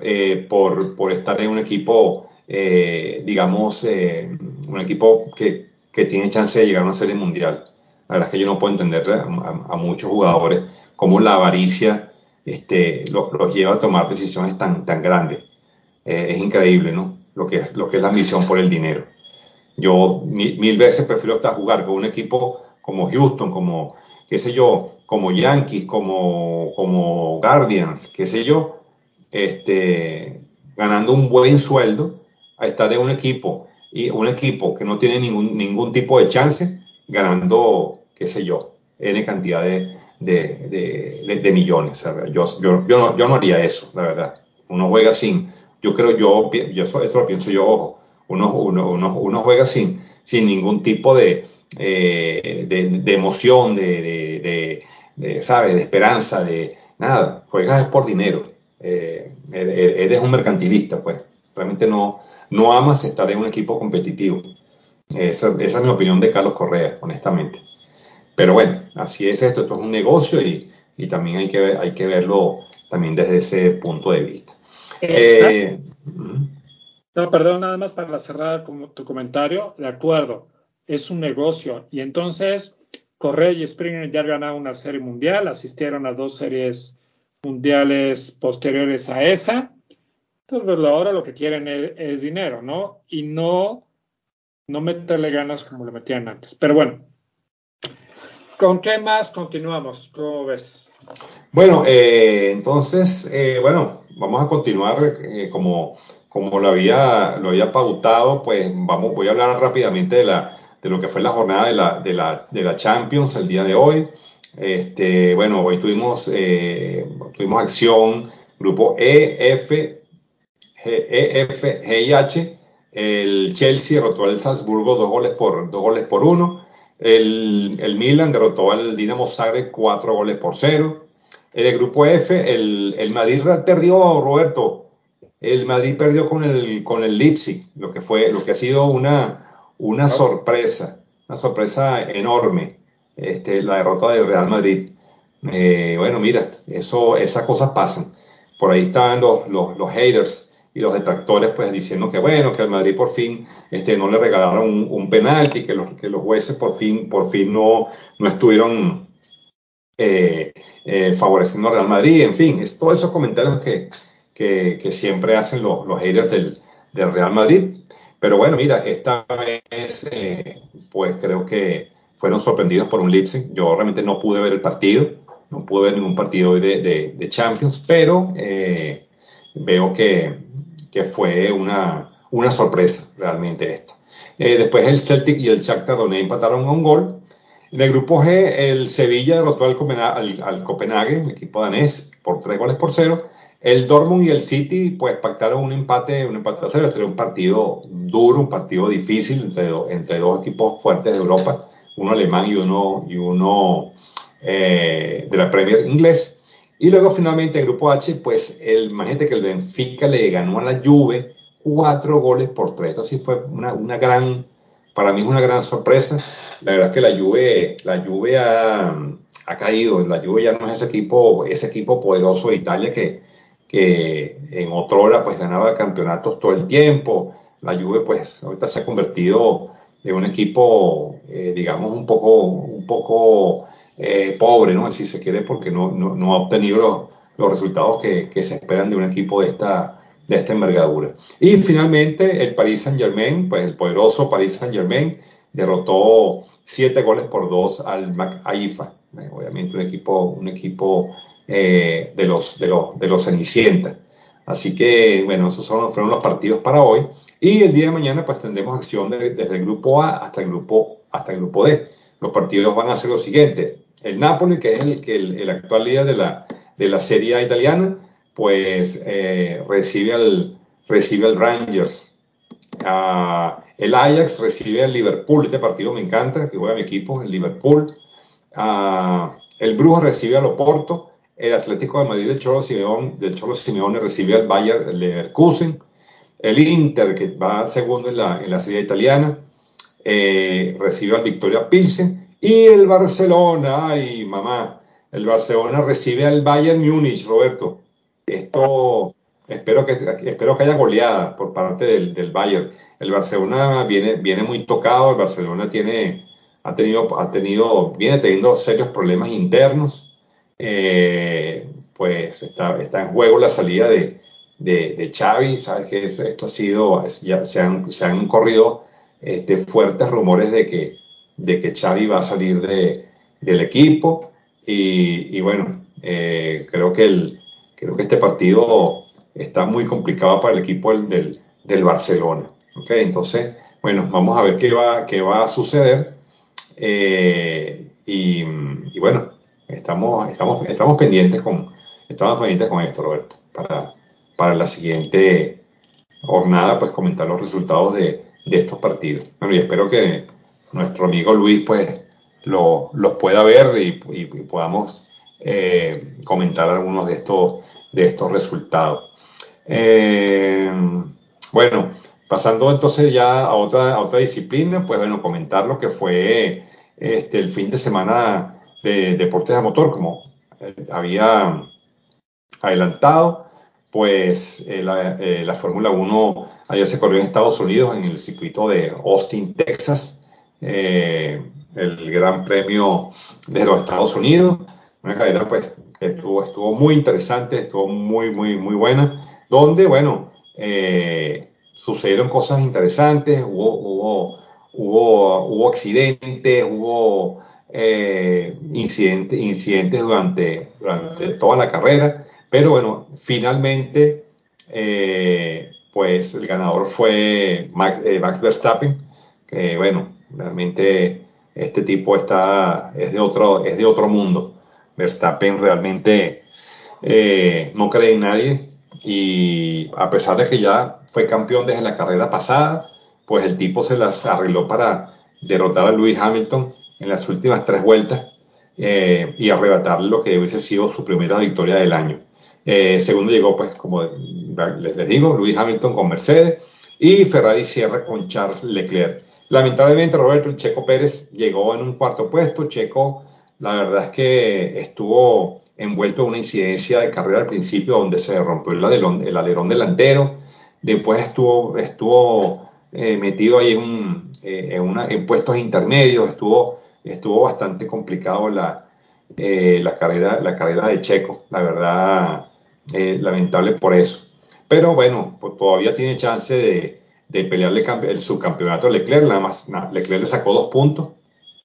B: eh, por, por, estar en un equipo, eh, digamos, eh, un equipo que, que, tiene chance de llegar a una serie mundial. La verdad es que yo no puedo entender a, muchos jugadores cómo la avaricia este, los, lleva a tomar decisiones tan, tan grandes. es increíble, ¿no? Lo que, es, lo que es la ambición por el dinero. Yo mil, veces prefiero estar jugar con un equipo como Houston, como, qué sé yo, como Yankees, como, como Guardians, qué sé yo, este, ganando un buen sueldo a estar en un equipo y un equipo que no tiene ningún, ningún tipo de chance ganando, qué sé yo, N cantidad de, de, millones. Yo, yo, yo, no, yo no haría eso, la verdad. Uno juega sin, yo creo, yo, yo esto lo pienso yo, ojo, uno, uno, uno, uno juega sin, sin ningún tipo de, eh, de, emoción, de, de, ¿sabes? De esperanza, de nada. Juegas por dinero. Eh, eres un mercantilista, pues. Realmente no, no amas estar en un equipo competitivo. Esa, esa es mi opinión de Carlos Correa, honestamente. Pero bueno, así es esto. Esto es un negocio y, y también hay que, ver, hay que verlo también desde ese punto de vista.
A: Eh, no, perdón, nada más para cerrar tu comentario. De acuerdo, es un negocio. Y entonces, Correa y Springer ya ganado una serie mundial, asistieron a dos series mundiales posteriores a esa. Entonces, pues, ahora lo que quieren es, dinero, ¿no? Y no, no meterle ganas como lo metían antes. Pero bueno, ¿con qué más continuamos? ¿Cómo ves?
B: Bueno, eh, entonces, eh, bueno, vamos a continuar eh, como, como lo, había, lo había pautado, pues vamos, voy a hablar rápidamente de, la, de lo que fue la jornada de la, de la, de la Champions el día de hoy. Este, bueno, hoy tuvimos, tuvimos acción, grupo E, F, G, E. El Chelsea derrotó al Salzburgo dos goles por, dos goles por uno. El, el Milan derrotó al Dinamo Zagreb cuatro goles por cero. En el grupo F, el, el Madrid perdió, Roberto. El Madrid perdió con el, con el Leipzig, lo que fue, lo que ha sido una, una sorpresa, una sorpresa enorme, este, la derrota del Real Madrid. Eh, bueno, mira, eso, esas cosas pasan. Por ahí los, los, los, haters y los detractores, pues diciendo que bueno, que al Madrid por fin este, no le regalaron un, un penalti, que los, que los jueces por fin, por fin no, no estuvieron eh, eh, favoreciendo al Real Madrid, en fin, es todos esos comentarios que, que, siempre hacen los, los haters del, del, Real Madrid. Pero bueno, mira, esta vez eh, pues creo que fueron sorprendidos por un Leipzig. Yo realmente no pude ver el partido, no pude ver ningún partido de, de, de Champions, pero veo que, que, fue una, una sorpresa realmente esto. después el Celtic y el Shakhtar Donetsk empataron a un gol en el grupo G, el Sevilla derrotó al, Copenhague, el equipo danés, por tres goles por cero. El Dortmund y el City, pues, pactaron un empate, un empate a cero. Este un partido duro, un partido difícil entre, entre dos equipos fuertes de Europa, uno alemán y uno, y uno eh, de la Premier inglés. Y luego, finalmente, el grupo H, pues, el, imagínate que el Benfica le ganó a la Juve cuatro goles por tres. Entonces, sí fue una, una gran para mí es una gran sorpresa. La verdad es que la Juve, la Juve ha, ha caído. La Juve ya no es ese equipo, ese equipo poderoso de Italia que, que en otra hora pues ganaba campeonatos todo el tiempo. La Juve pues ahorita se ha convertido en un equipo, eh, digamos, un poco, un poco eh, pobre, ¿no? Si se quiere, porque no, no, ha obtenido los, los resultados que, que, se esperan de un equipo de esta, de esta envergadura. Y finalmente el Paris Saint Germain, pues el poderoso Paris Saint Germain derrotó siete goles por dos al Mac Haifa, eh, obviamente un equipo, un equipo eh, de los de los de los. Así que bueno, esos fueron los partidos para hoy. Y el día de mañana pues tendremos acción desde el grupo A hasta el grupo, hasta el grupo D. Los partidos van a ser los siguientes. El Napoli, que es el, el, el actual líder de la, de la Serie A italiana, pues eh, recibe, al, recibe al Rangers. Uh, el Ajax recibe al Liverpool. Este partido me encanta, que juega mi equipo, el Liverpool. Uh, el Brujo recibe al Oporto. El Atlético de Madrid del Cholo Simeone, del Cholo Simeone recibe al Bayern Leverkusen. El Inter, que va segundo en la, en la serie italiana, eh, recibe al Victoria Pilsen. Y el Barcelona, ay mamá, el Barcelona recibe al Bayern Múnich, Roberto. Esto espero que, espero que haya goleada por parte del, del, Bayern. El Barcelona viene, viene muy tocado, el Barcelona tiene, ha tenido, ha tenido, viene teniendo serios problemas internos. Eh, pues está, está en juego la salida de, de, de Xavi, sabes que esto ha sido, ya se han, se han corrido este, fuertes rumores de que, de que Xavi va a salir de, del equipo y, y bueno, eh, creo que el, Creo que este partido está muy complicado para el equipo del, del Barcelona. ¿okay? Entonces, bueno, vamos a ver qué va, qué va a suceder. Eh, y, bueno, estamos, estamos, estamos, pendientes con, estamos pendientes con esto, Roberto, para, para la siguiente jornada, pues comentar los resultados de, de estos partidos. Bueno, y espero que nuestro amigo Luis, pues, lo, los pueda ver y, podamos eh, comentar algunos de estos, de estos resultados. Eh, bueno, pasando entonces ya a otra, a otra disciplina, pues bueno, comentar lo que fue este, el fin de semana de deportes a motor, como eh, había adelantado, pues la, la Fórmula 1 ayer se corrió en Estados Unidos, en el circuito de Austin, Texas, el Gran Premio de los Estados Unidos, una carrera pues que estuvo, estuvo muy interesante, estuvo muy, muy, muy buena, donde, bueno, eh, sucedieron cosas interesantes, hubo, hubo, hubo, hubo accidentes, hubo eh, incidentes, incidentes durante, durante toda la carrera, pero bueno, finalmente, eh, pues el ganador fue Max, Max Verstappen, que bueno, realmente este tipo está, es, de otro, es de otro mundo. Verstappen realmente eh, no cree en nadie y a pesar de que ya fue campeón desde la carrera pasada, pues el tipo se las arregló para derrotar a Lewis Hamilton en las últimas tres vueltas eh, y arrebatarle lo que hubiese sido su primera victoria del año. Eh, segundo llegó, pues, como les digo, Lewis Hamilton con Mercedes y Ferrari cierra con Charles Leclerc. Lamentablemente, Roberto Checo Pérez llegó en un cuarto puesto. Checo, la verdad es que estuvo envuelto en una incidencia de carrera al principio donde se rompió el alerón, el alerón delantero. Después estuvo, estuvo eh, metido ahí en, eh, en, puestos intermedios. Estuvo, estuvo bastante complicado la, eh, la, carrera, la carrera de Checo. La verdad, lamentable por eso. Pero bueno, pues todavía tiene chance de de pelearle el subcampeonato a Leclerc, nada más Leclerc le sacó dos puntos,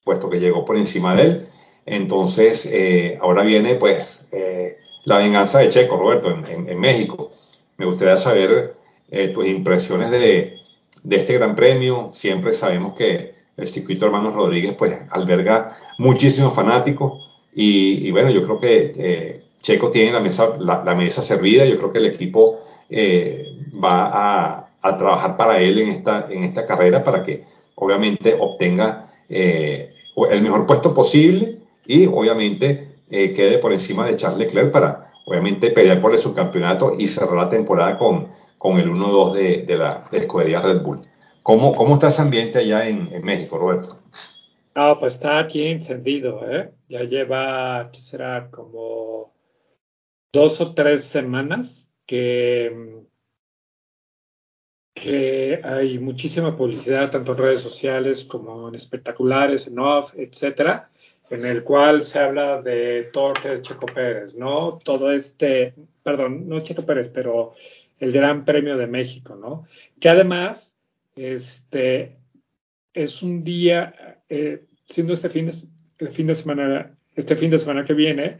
B: puesto que llegó por encima de él. Entonces, eh, ahora viene pues eh, la venganza de Checo, Roberto, en, México. Me gustaría saber eh, tus impresiones de, de, este gran premio. Siempre sabemos que el circuito Hermanos Rodríguez pues alberga muchísimos fanáticos y, y bueno, yo creo que Checo tiene la mesa, la, la, mesa servida, yo creo que el equipo va a a trabajar para él en esta, en esta carrera para que obviamente obtenga eh, el mejor puesto posible y obviamente eh, quede por encima de Charles Leclerc para obviamente pelear por el subcampeonato y cerrar la temporada con, con el 1-2 de, de, la escudería Red Bull. ¿Cómo, ¿Cómo está ese ambiente allá en, México, Roberto?
A: No, pues está aquí encendido, ¿eh? Ya lleva, ¿qué será? Como dos o tres semanas que que hay muchísima publicidad, tanto en redes sociales como en espectaculares, en off, etcétera, en el cual se habla de todo lo Checo Pérez, ¿no? Todo este, perdón, no Checo Pérez, pero el Gran Premio de México, ¿no? Que además, este, es un día, eh, siendo este fin fin de semana, este fin de semana que viene,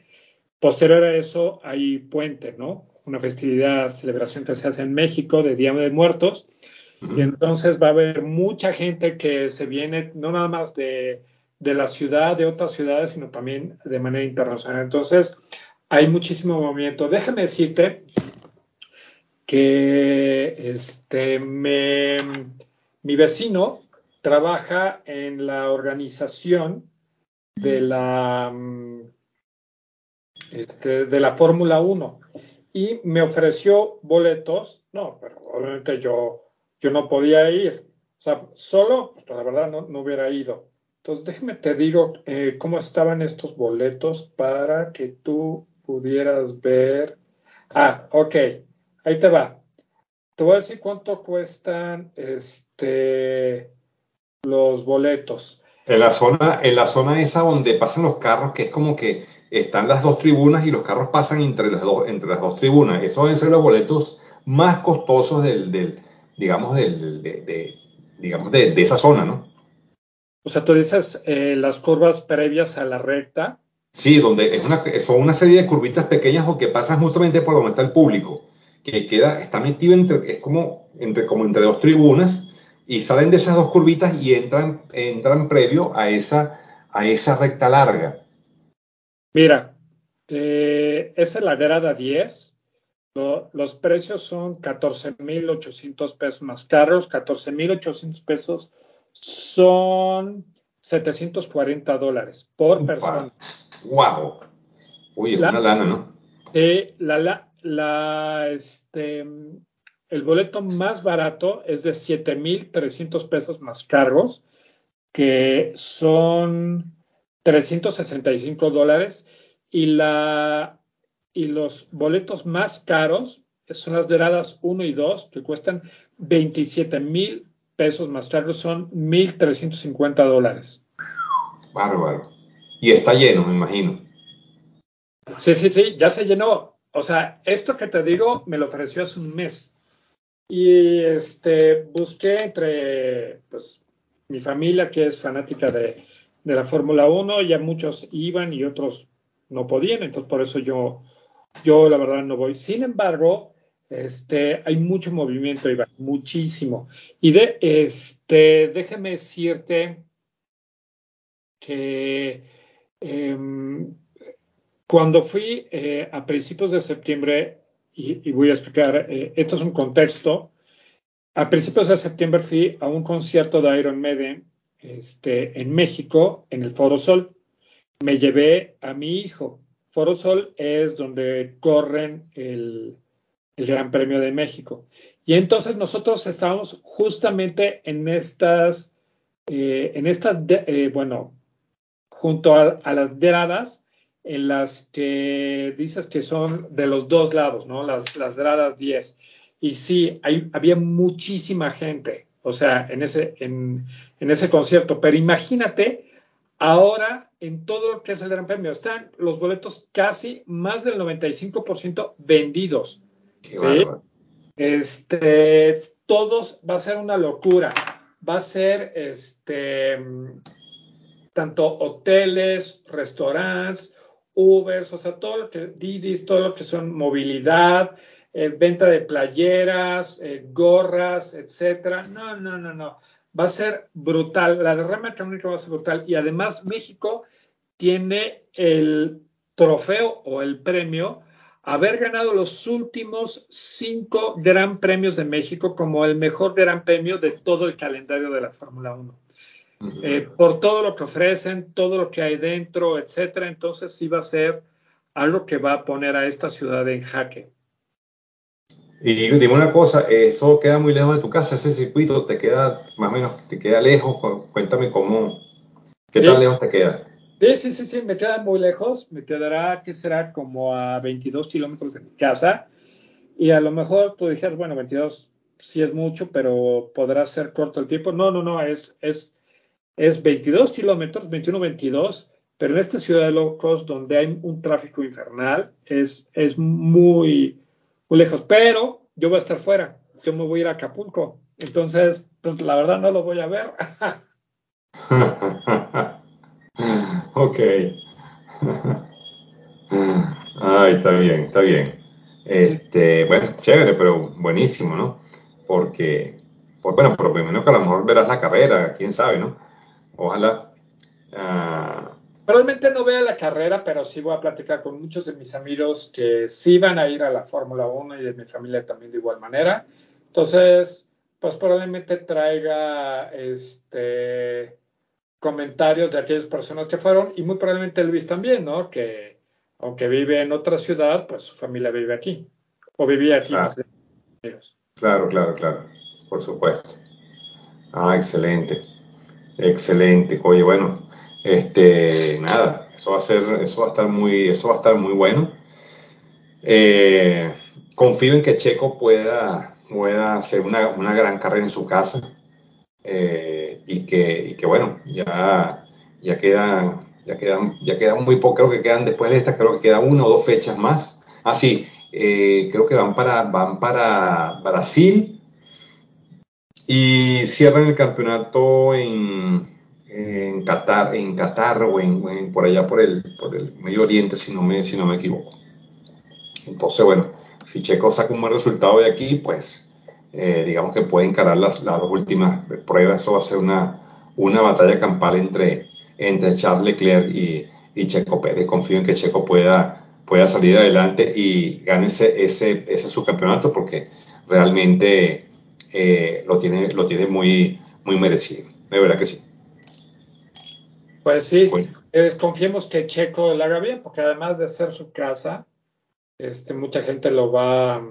A: posterior a eso hay puente, ¿no? Una festividad, celebración que se hace en México de Día de Muertos. Y entonces va a haber mucha gente que se viene, no nada más de, de, la ciudad, de otras ciudades, sino también de manera internacional. Entonces, hay muchísimo movimiento. Déjame decirte que este, me, mi vecino trabaja en la organización de la, este, de la Fórmula 1 y me ofreció boletos. No, pero obviamente yo, yo no podía ir. O sea, solo, pues la verdad no, no hubiera ido. Entonces, déjeme te digo eh, cómo estaban estos boletos para que tú pudieras ver. Ah, ok, ahí te va. Te voy a decir cuánto cuestan este, los boletos.
B: En la zona, en la zona esa donde pasan los carros, que es como que están las dos tribunas y los carros pasan entre las dos, entre las dos tribunas. Esos deben ser los boletos más costosos del, del digamos, del, de, digamos de, de, esa zona, ¿no?
A: O sea, tú dices eh, las curvas previas a la recta.
B: Sí, donde es una, son una serie de curvitas pequeñas o que pasan justamente por donde está el público, que queda, está metido entre, es como entre, como entre dos tribunas y salen de esas dos curvitas y entran, entran previo a esa, a esa recta larga.
A: Mira, eh, esa es la grada 10. los precios son 14.800 pesos más caros. 14.800 pesos son 740 dólares por persona.
B: ¡Wow! Uy, es una lana, ¿no?
A: Eh, la, la, este, el boleto más barato es de 7.300 pesos más cargos, que son 365 dólares. Y, la, y los boletos más caros son las gradas 1 y 2, que cuestan 27 mil pesos más cargos, son 1.350 dólares.
B: Bárbaro. Y está lleno, me imagino.
A: Sí, sí, sí, ya se llenó. O sea, esto que te digo me lo ofreció hace un mes. Y este, busqué entre pues, mi familia, que es fanática de, de la Fórmula 1, ya muchos iban y otros no podían, entonces por eso yo, yo la verdad no voy. Sin embargo, este, hay mucho movimiento, Iván, muchísimo. Y de, este, déjeme decirte que em, cuando fui eh, a principios de septiembre, y, voy a explicar, eh, esto es un contexto, a principios de septiembre fui a un concierto de Iron Maiden este, en México, en el Foro Sol. Me llevé a mi hijo. Foro Sol es donde corren el, Gran Premio de México. Y entonces nosotros estábamos justamente en estas, eh, en estas, bueno, junto a, las gradas en las que dices que son de los dos lados, ¿no? Las, las gradas 10. Y sí, había muchísima gente, o sea, en ese, en, en ese concierto. Pero imagínate, ahora en todo lo que es el Gran Premio, están los boletos casi más del 95% vendidos. ¿sí? Este, todos va a ser una locura. Va a ser este tanto hoteles, restaurantes, Ubers, o sea, todo lo que, Didis, todo lo que son movilidad, eh, venta de playeras, eh, gorras, etcétera. No, no, no, no. Va a ser brutal. La derrama económica va a ser brutal. Y además, México tiene el trofeo o el premio haber ganado los últimos cinco gran premios de México como el mejor gran premio de todo el calendario de la Fórmula 1. Eh, por todo lo que ofrecen, todo lo que hay dentro, etcétera. Entonces sí va a ser algo que va a poner a esta ciudad en jaque.
B: Y dime una cosa, ¿eso queda muy lejos de tu casa? ¿Ese circuito te queda más o menos, te queda lejos? Cuéntame cómo, ¿qué tan lejos te queda?
A: Sí, sí, sí, sí, me queda muy lejos, me quedará, que será como a 22 kilómetros de mi casa. Y a lo mejor tú dijeras, bueno, 22 sí es mucho, pero podrá ser corto el tiempo. No, no, no, es, es es 22 kilómetros, 21-22, pero en esta ciudad de low cost donde hay un tráfico infernal es, es muy, muy lejos. Pero yo voy a estar fuera, yo me voy a ir a Acapulco. Entonces, pues la verdad no lo voy a ver. <laughs>
B: ok. <laughs> Ay, está bien, está bien. Este, bueno, chévere, pero buenísimo, ¿no? Porque, pues bueno, por lo menos que a lo mejor verás la carrera, quién sabe, ¿no? Ojalá.
A: Uh... Probablemente no vea la carrera, pero sí voy a platicar con muchos de mis amigos que sí van a ir a la Fórmula 1 y de mi familia también de igual manera. Entonces, pues probablemente traiga este comentarios de aquellas personas que fueron y muy probablemente Luis también, ¿no? Que aunque vive en otra ciudad, pues su familia vive aquí o vivía aquí.
B: Claro, claro, claro, claro, por supuesto. Ah, excelente. Excelente. Oye, bueno, este, nada, eso va a ser, eso va a estar muy, eso va a estar muy bueno. Eh, confío en que Checo pueda, pueda hacer una, una gran carrera en su casa eh, y, que, y que, bueno, ya, ya queda, ya quedan, ya muy poco, creo que quedan después de esta, creo que queda una o dos fechas más. Ah, sí, eh, creo que van para, van para Brasil y cierran el campeonato en, en Qatar, en Qatar o en, por allá por el, por el Medio Oriente, si no, me, si no me equivoco. Entonces, bueno, si Checo saca un buen resultado de aquí, pues eh, digamos que puede encarar las, las, dos últimas pruebas. Eso va a ser una, una batalla campal entre, entre Charles Leclerc y, y Checo Pérez. Confío en que Checo pueda, pueda salir adelante y gane ese, ese, ese subcampeonato porque realmente eh, lo, tiene, lo tiene muy, muy merecido. De verdad que sí.
A: Pues sí, eh, confiemos que Checo lo haga bien, porque además de ser su casa, este, mucha gente lo va,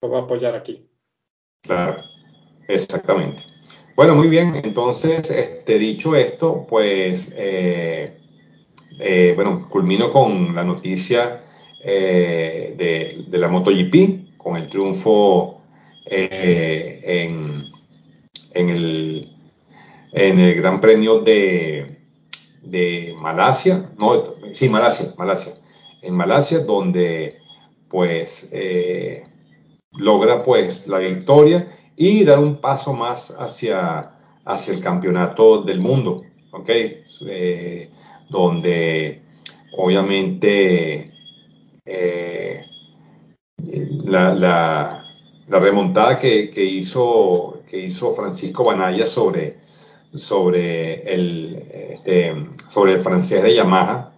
A: lo va a apoyar aquí.
B: Claro, exactamente. Bueno, muy bien. Entonces, este, dicho esto, pues, eh, eh, bueno, culmino con la noticia de, de, la MotoGP, con el triunfo en, en, el, en el Gran Premio de, de Malasia, no, sí, Malasia, Malasia, en Malasia, donde pues eh, logra pues la victoria y dar un paso más hacia, hacia el campeonato del mundo, ¿ok? Eh, donde obviamente eh, la, la, la, remontada que, que, hizo, que hizo Francisco Banaya sobre, sobre el, este, sobre el francés de Yamaha,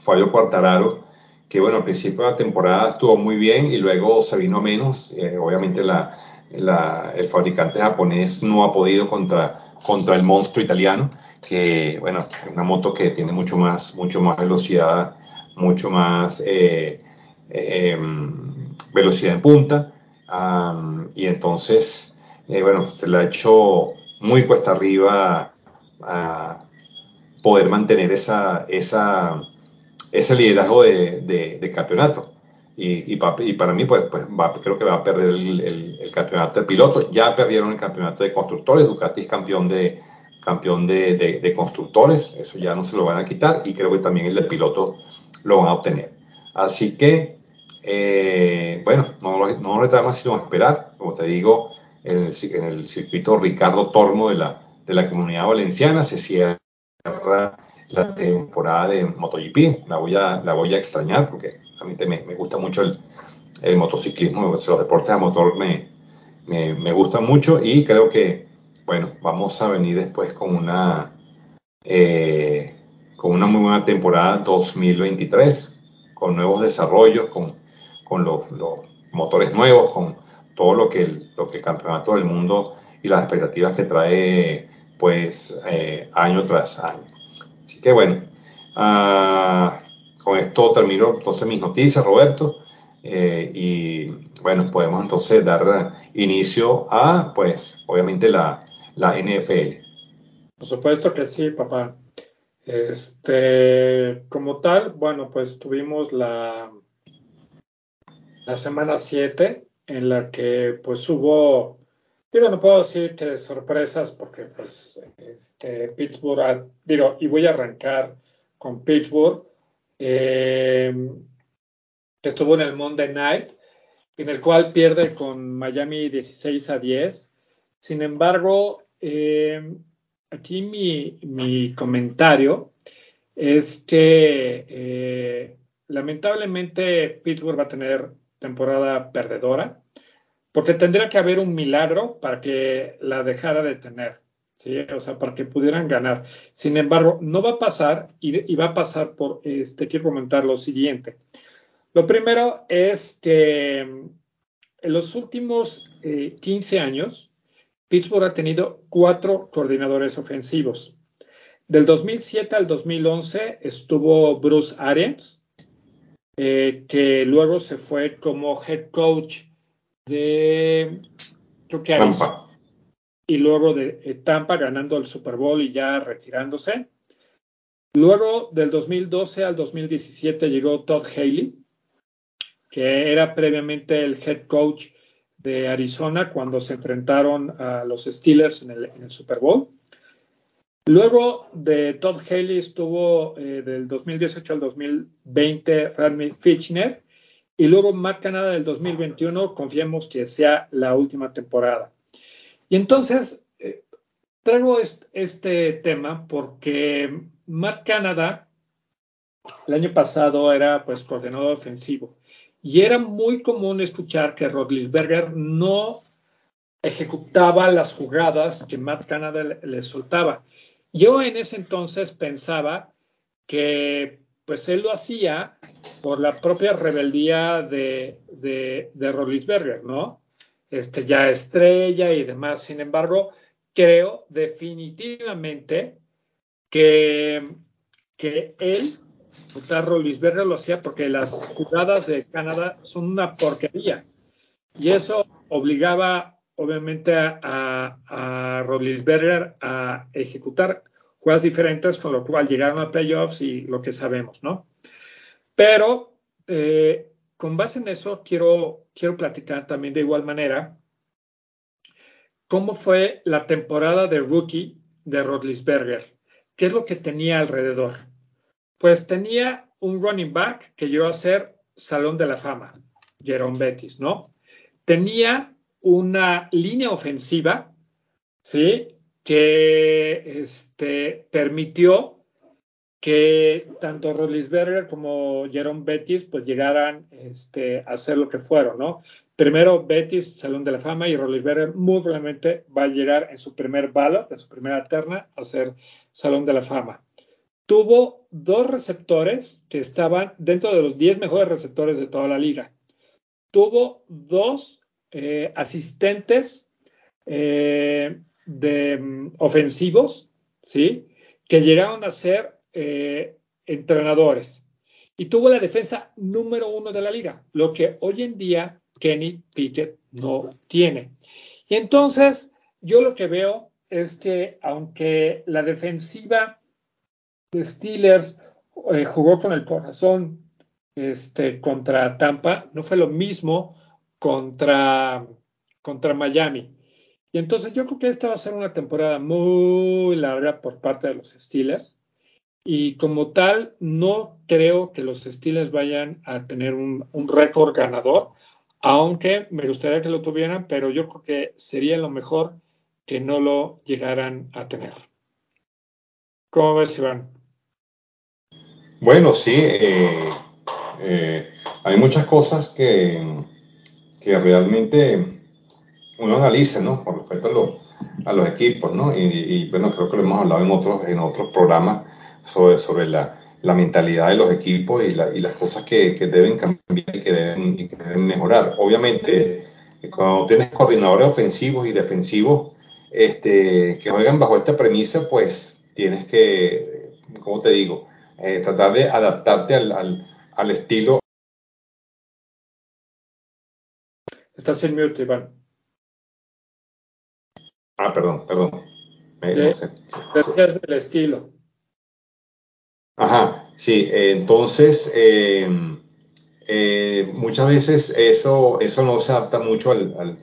B: Fabio Quartararo, que bueno, al principio de la temporada estuvo muy bien y luego se vino menos. Eh, obviamente la, el fabricante japonés no ha podido contra, contra el monstruo italiano, que bueno, es una moto que tiene mucho más, mucho más velocidad, mucho más eh, eh, velocidad en punta. Y entonces, bueno, se le ha hecho muy cuesta arriba poder mantener esa, esa, ese liderazgo de, de, campeonato. Y, y, para mí, pues, pues va, creo que va a perder el, campeonato de pilotos. Ya perdieron el campeonato de constructores. Ducati es campeón de, campeón de, de, constructores. Eso ya no se lo van a quitar. Y creo que también el de piloto lo van a obtener. Así que, eh, bueno, no, no resta más sino esperar. Como te digo, en el, en el circuito Ricardo Tormo de la, de la comunidad valenciana se cierra la temporada de MotoGP. La voy a, la voy a extrañar porque a mí me, me gusta mucho el, el, motociclismo, los deportes a motor me, me, me, gustan mucho y creo que, bueno, vamos a venir después con una, eh, con una muy buena temporada 2023, con nuevos desarrollos, con, con los, los motores nuevos, con todo lo que, el, lo que el campeonato del mundo y las expectativas que trae pues eh, año tras año. Así que bueno, uh, con esto termino entonces mis noticias, Roberto, eh, y bueno, podemos entonces dar inicio a pues obviamente la, la NFL.
A: Por supuesto que sí, papá. Este, como tal, bueno, pues tuvimos la, la semana 7 en la que pues hubo, digo, no puedo decir sorpresas porque pues este, Pittsburgh, digo, y voy a arrancar con Pittsburgh, que estuvo en el Monday Night, en el cual pierde con Miami 16 a 10. Sin embargo, eh, aquí mi, mi, comentario es que eh, lamentablemente Pittsburgh va a tener temporada perdedora, porque tendría que haber un milagro para que la dejara de tener, ¿sí? O sea, para que pudieran ganar. Sin embargo, no va a pasar y, va a pasar por, este, quiero comentar lo siguiente. Lo primero es que en los últimos 15 eh, años, Pittsburgh ha tenido cuatro coordinadores ofensivos. Del 2007 al 2011 estuvo Bruce Arians, eh, que luego se fue como head coach de creo que Tampa. y luego de eh, Tampa ganando el Super Bowl y ya retirándose. Luego del 2012 al 2017 llegó Todd Haley, que era previamente el head coach de Arizona cuando se enfrentaron a los Steelers en el, en el Super Bowl. Luego de Todd Haley estuvo eh, del 2018 al 2020 Randy Fitchner y luego Matt Canada del 2021 confiemos que sea la última temporada. Y entonces eh, traigo este, tema porque Matt Canada el año pasado era pues coordinador ofensivo y era muy común escuchar que Rodlisberger no ejecutaba las jugadas que Matt Canada le, soltaba. Yo en ese entonces pensaba que pues él lo hacía por la propia rebeldía de, de, de ¿no? Este, ya estrella y demás. Sin embargo, creo definitivamente que, que él, Rollinsberger, lo hacía porque las jugadas de Canadá son una porquería. Y eso obligaba, obviamente, a, a, a ejecutar jugadas diferentes, con lo cual llegaron a playoffs y lo que sabemos, ¿no? Pero eh, con base en eso, quiero, quiero platicar también de igual manera cómo fue la temporada de rookie de Rodlisberger. ¿Qué es lo que tenía alrededor? Pues tenía un running back que llegó a ser Salón de la Fama, Jerome Bettis, ¿no? Tenía una línea ofensiva, ¿sí? Que este, permitió que tanto Rodlisberger como Jerome Bettis pues llegaran este, a ser lo que fueron, ¿no? Primero Betis, Salón de la Fama, y Rolliver muy probablemente va a llegar en su primer ballot, en su primera terna, a ser Salón de la Fama. Tuvo dos receptores que estaban dentro de los 10 mejores receptores de toda la liga. Tuvo dos eh, asistentes eh, de, mm, ofensivos, ¿sí? Que llegaron a ser eh, entrenadores. Y tuvo la defensa número uno de la liga, lo que hoy en día Kenny Pickett no tiene. Y entonces, yo lo que veo es que aunque la defensiva de Steelers jugó con el corazón este, contra Tampa, no fue lo mismo contra, contra Miami. Y entonces yo creo que esta va a ser una temporada muy larga por parte de los Steelers. Y como tal, no creo que los Steelers vayan a tener un, récord ganador aunque me gustaría que lo tuvieran, pero yo creo que sería lo mejor que no lo llegaran a tener. ¿Cómo ves, Iván?
B: Bueno, sí, eh, eh, hay muchas cosas que, que, realmente uno analiza, ¿no? Por respecto a los, a los equipos, ¿no? Y, y, bueno, creo que lo hemos hablado en otros, en otros programas sobre, sobre la, la mentalidad de los equipos y, y las cosas que, que, deben cambiar y que deben, y que deben mejorar. Obviamente, cuando tienes coordinadores ofensivos y defensivos este, que juegan bajo esta premisa, pues tienes que, ¿cómo te digo? Eh, tratar de adaptarte al, al, al, estilo.
A: Estás en mute, Iván.
B: Ah, perdón, perdón.
A: No sé. Es el estilo.
B: Ajá, sí, entonces eh, eh, muchas veces eso, eso no se adapta mucho al,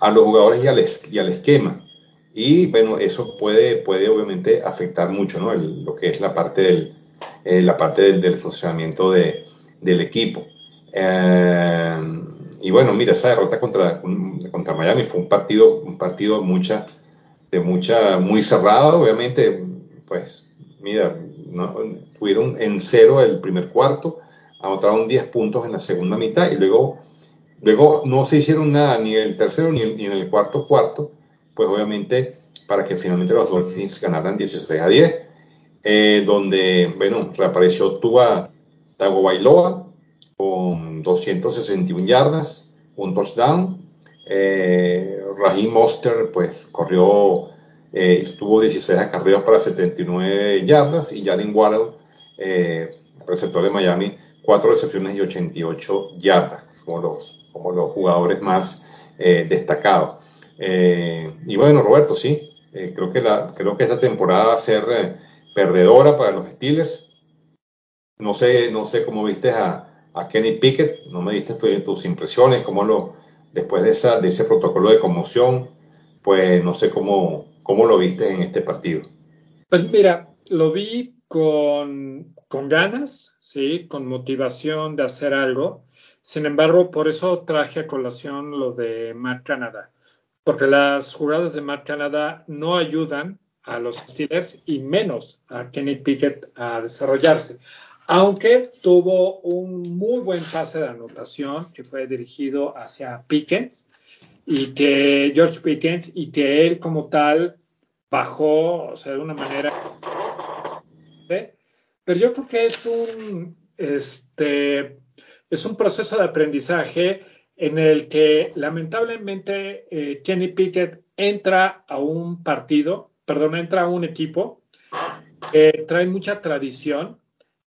B: a los jugadores y al, y al, esquema. Y bueno, eso puede, puede obviamente afectar mucho ¿no? lo que es la parte del, eh, la parte del, funcionamiento de, del equipo. Y bueno, mira, esa derrota contra, contra Miami fue un partido, un partido mucha, de mucha, muy cerrado, obviamente, pues, mira, ¿no? tuvieron en cero el primer cuarto, anotaron 10 puntos en la segunda mitad y luego, luego no se hicieron nada ni en el tercero ni, en el cuarto cuarto, pues obviamente para que finalmente los Dolphins ganaran 16 a 10, eh, donde, bueno, reapareció Tua Tagovailoa con 261 yardas, un touchdown, eh, Raheem Oster pues corrió eh, tuvo 16 acarreos para 79 yardas y Jalen Waddle, eh, receptor de Miami, 4 recepciones y 88 yardas, como los, como los jugadores más eh, destacados. Eh, y bueno, Roberto, sí, eh, creo, que la, creo que esta temporada va a ser perdedora para los Steelers. No sé, no sé cómo viste a, a Kenny Pickett, no me diste tus, tus impresiones, cómo lo, después de ese protocolo de conmoción, pues no sé cómo, ¿Cómo lo viste en este partido?
A: Pues mira, lo vi con, con ganas, ¿sí? con motivación de hacer algo. Sin embargo, por eso traje a colación lo de Matt Canada, porque las jugadas de Matt Canada no ayudan a los Steelers y menos a Kenny Pickett a desarrollarse. Aunque tuvo un muy buen pase de anotación que fue dirigido hacia Pickens y que George Pickens y que él como tal bajó, o sea, de una manera. Pero yo creo que es un, este, es un proceso de aprendizaje en el que lamentablemente eh, Kenny Pickett entra a un partido, perdón, entra a un equipo que trae mucha tradición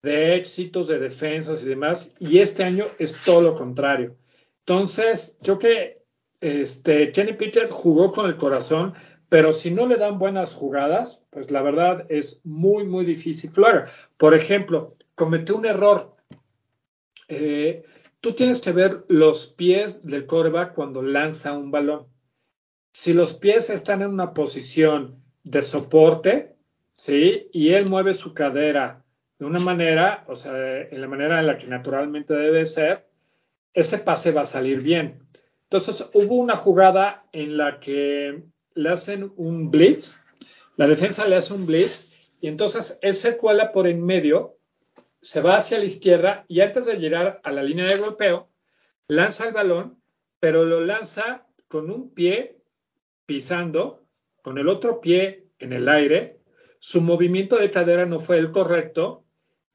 A: de éxitos, de defensas y demás, y este año es todo lo contrario. Entonces, yo que este, Kenny Pickett jugó con el corazón, pero si no le dan buenas jugadas, pues la verdad es muy, muy difícil que lo haga. Por ejemplo, cometió un error. Eh, tú tienes que ver los pies del coreback cuando lanza un balón. Si los pies están en una posición de soporte, ¿sí? Y él mueve su cadera de una manera, o sea, en la manera en la que naturalmente debe ser, ese pase va a salir bien. Entonces, hubo una jugada en la que le hacen un blitz, la defensa le hace un blitz, y entonces él se cuela por en medio, se va hacia la izquierda y antes de llegar a la línea de golpeo, lanza el balón, pero lo lanza con un pie pisando, con el otro pie en el aire, su movimiento de cadera no fue el correcto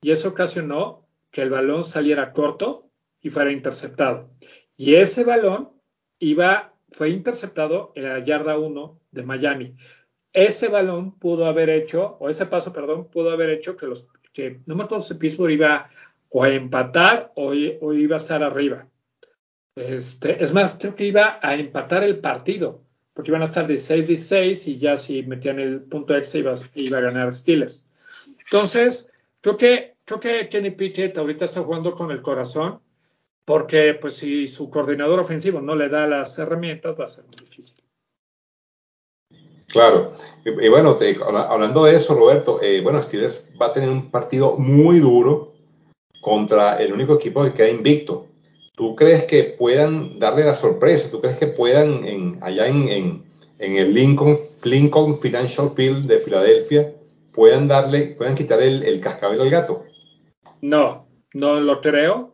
A: y eso ocasionó que el balón saliera corto y fuera interceptado. Y ese balón iba, fue interceptado en la yarda 1 de Miami. Ese balón pudo haber hecho, o ese paso, perdón, pudo haber hecho que los, que no me acuerdo si Pittsburgh iba o a empatar o, iba a estar arriba. Este, es más, creo que iba a empatar el partido, porque iban a estar 16-16 y ya si metían el punto extra iba, iba a ganar Steelers. Entonces, creo que, creo que Kenny Pickett ahorita está jugando con el corazón porque pues si su coordinador ofensivo no le da las herramientas va a ser muy difícil.
B: Claro, y, bueno, hablando de eso, Roberto, eh, bueno, Steelers va a tener un partido muy duro contra el único equipo que queda invicto. ¿Tú crees que puedan darle la sorpresa? ¿Tú crees que puedan en, allá en, el Lincoln, Lincoln Financial Field de Filadelfia, puedan darle, puedan quitar el, el cascabel al gato?
A: No, no lo creo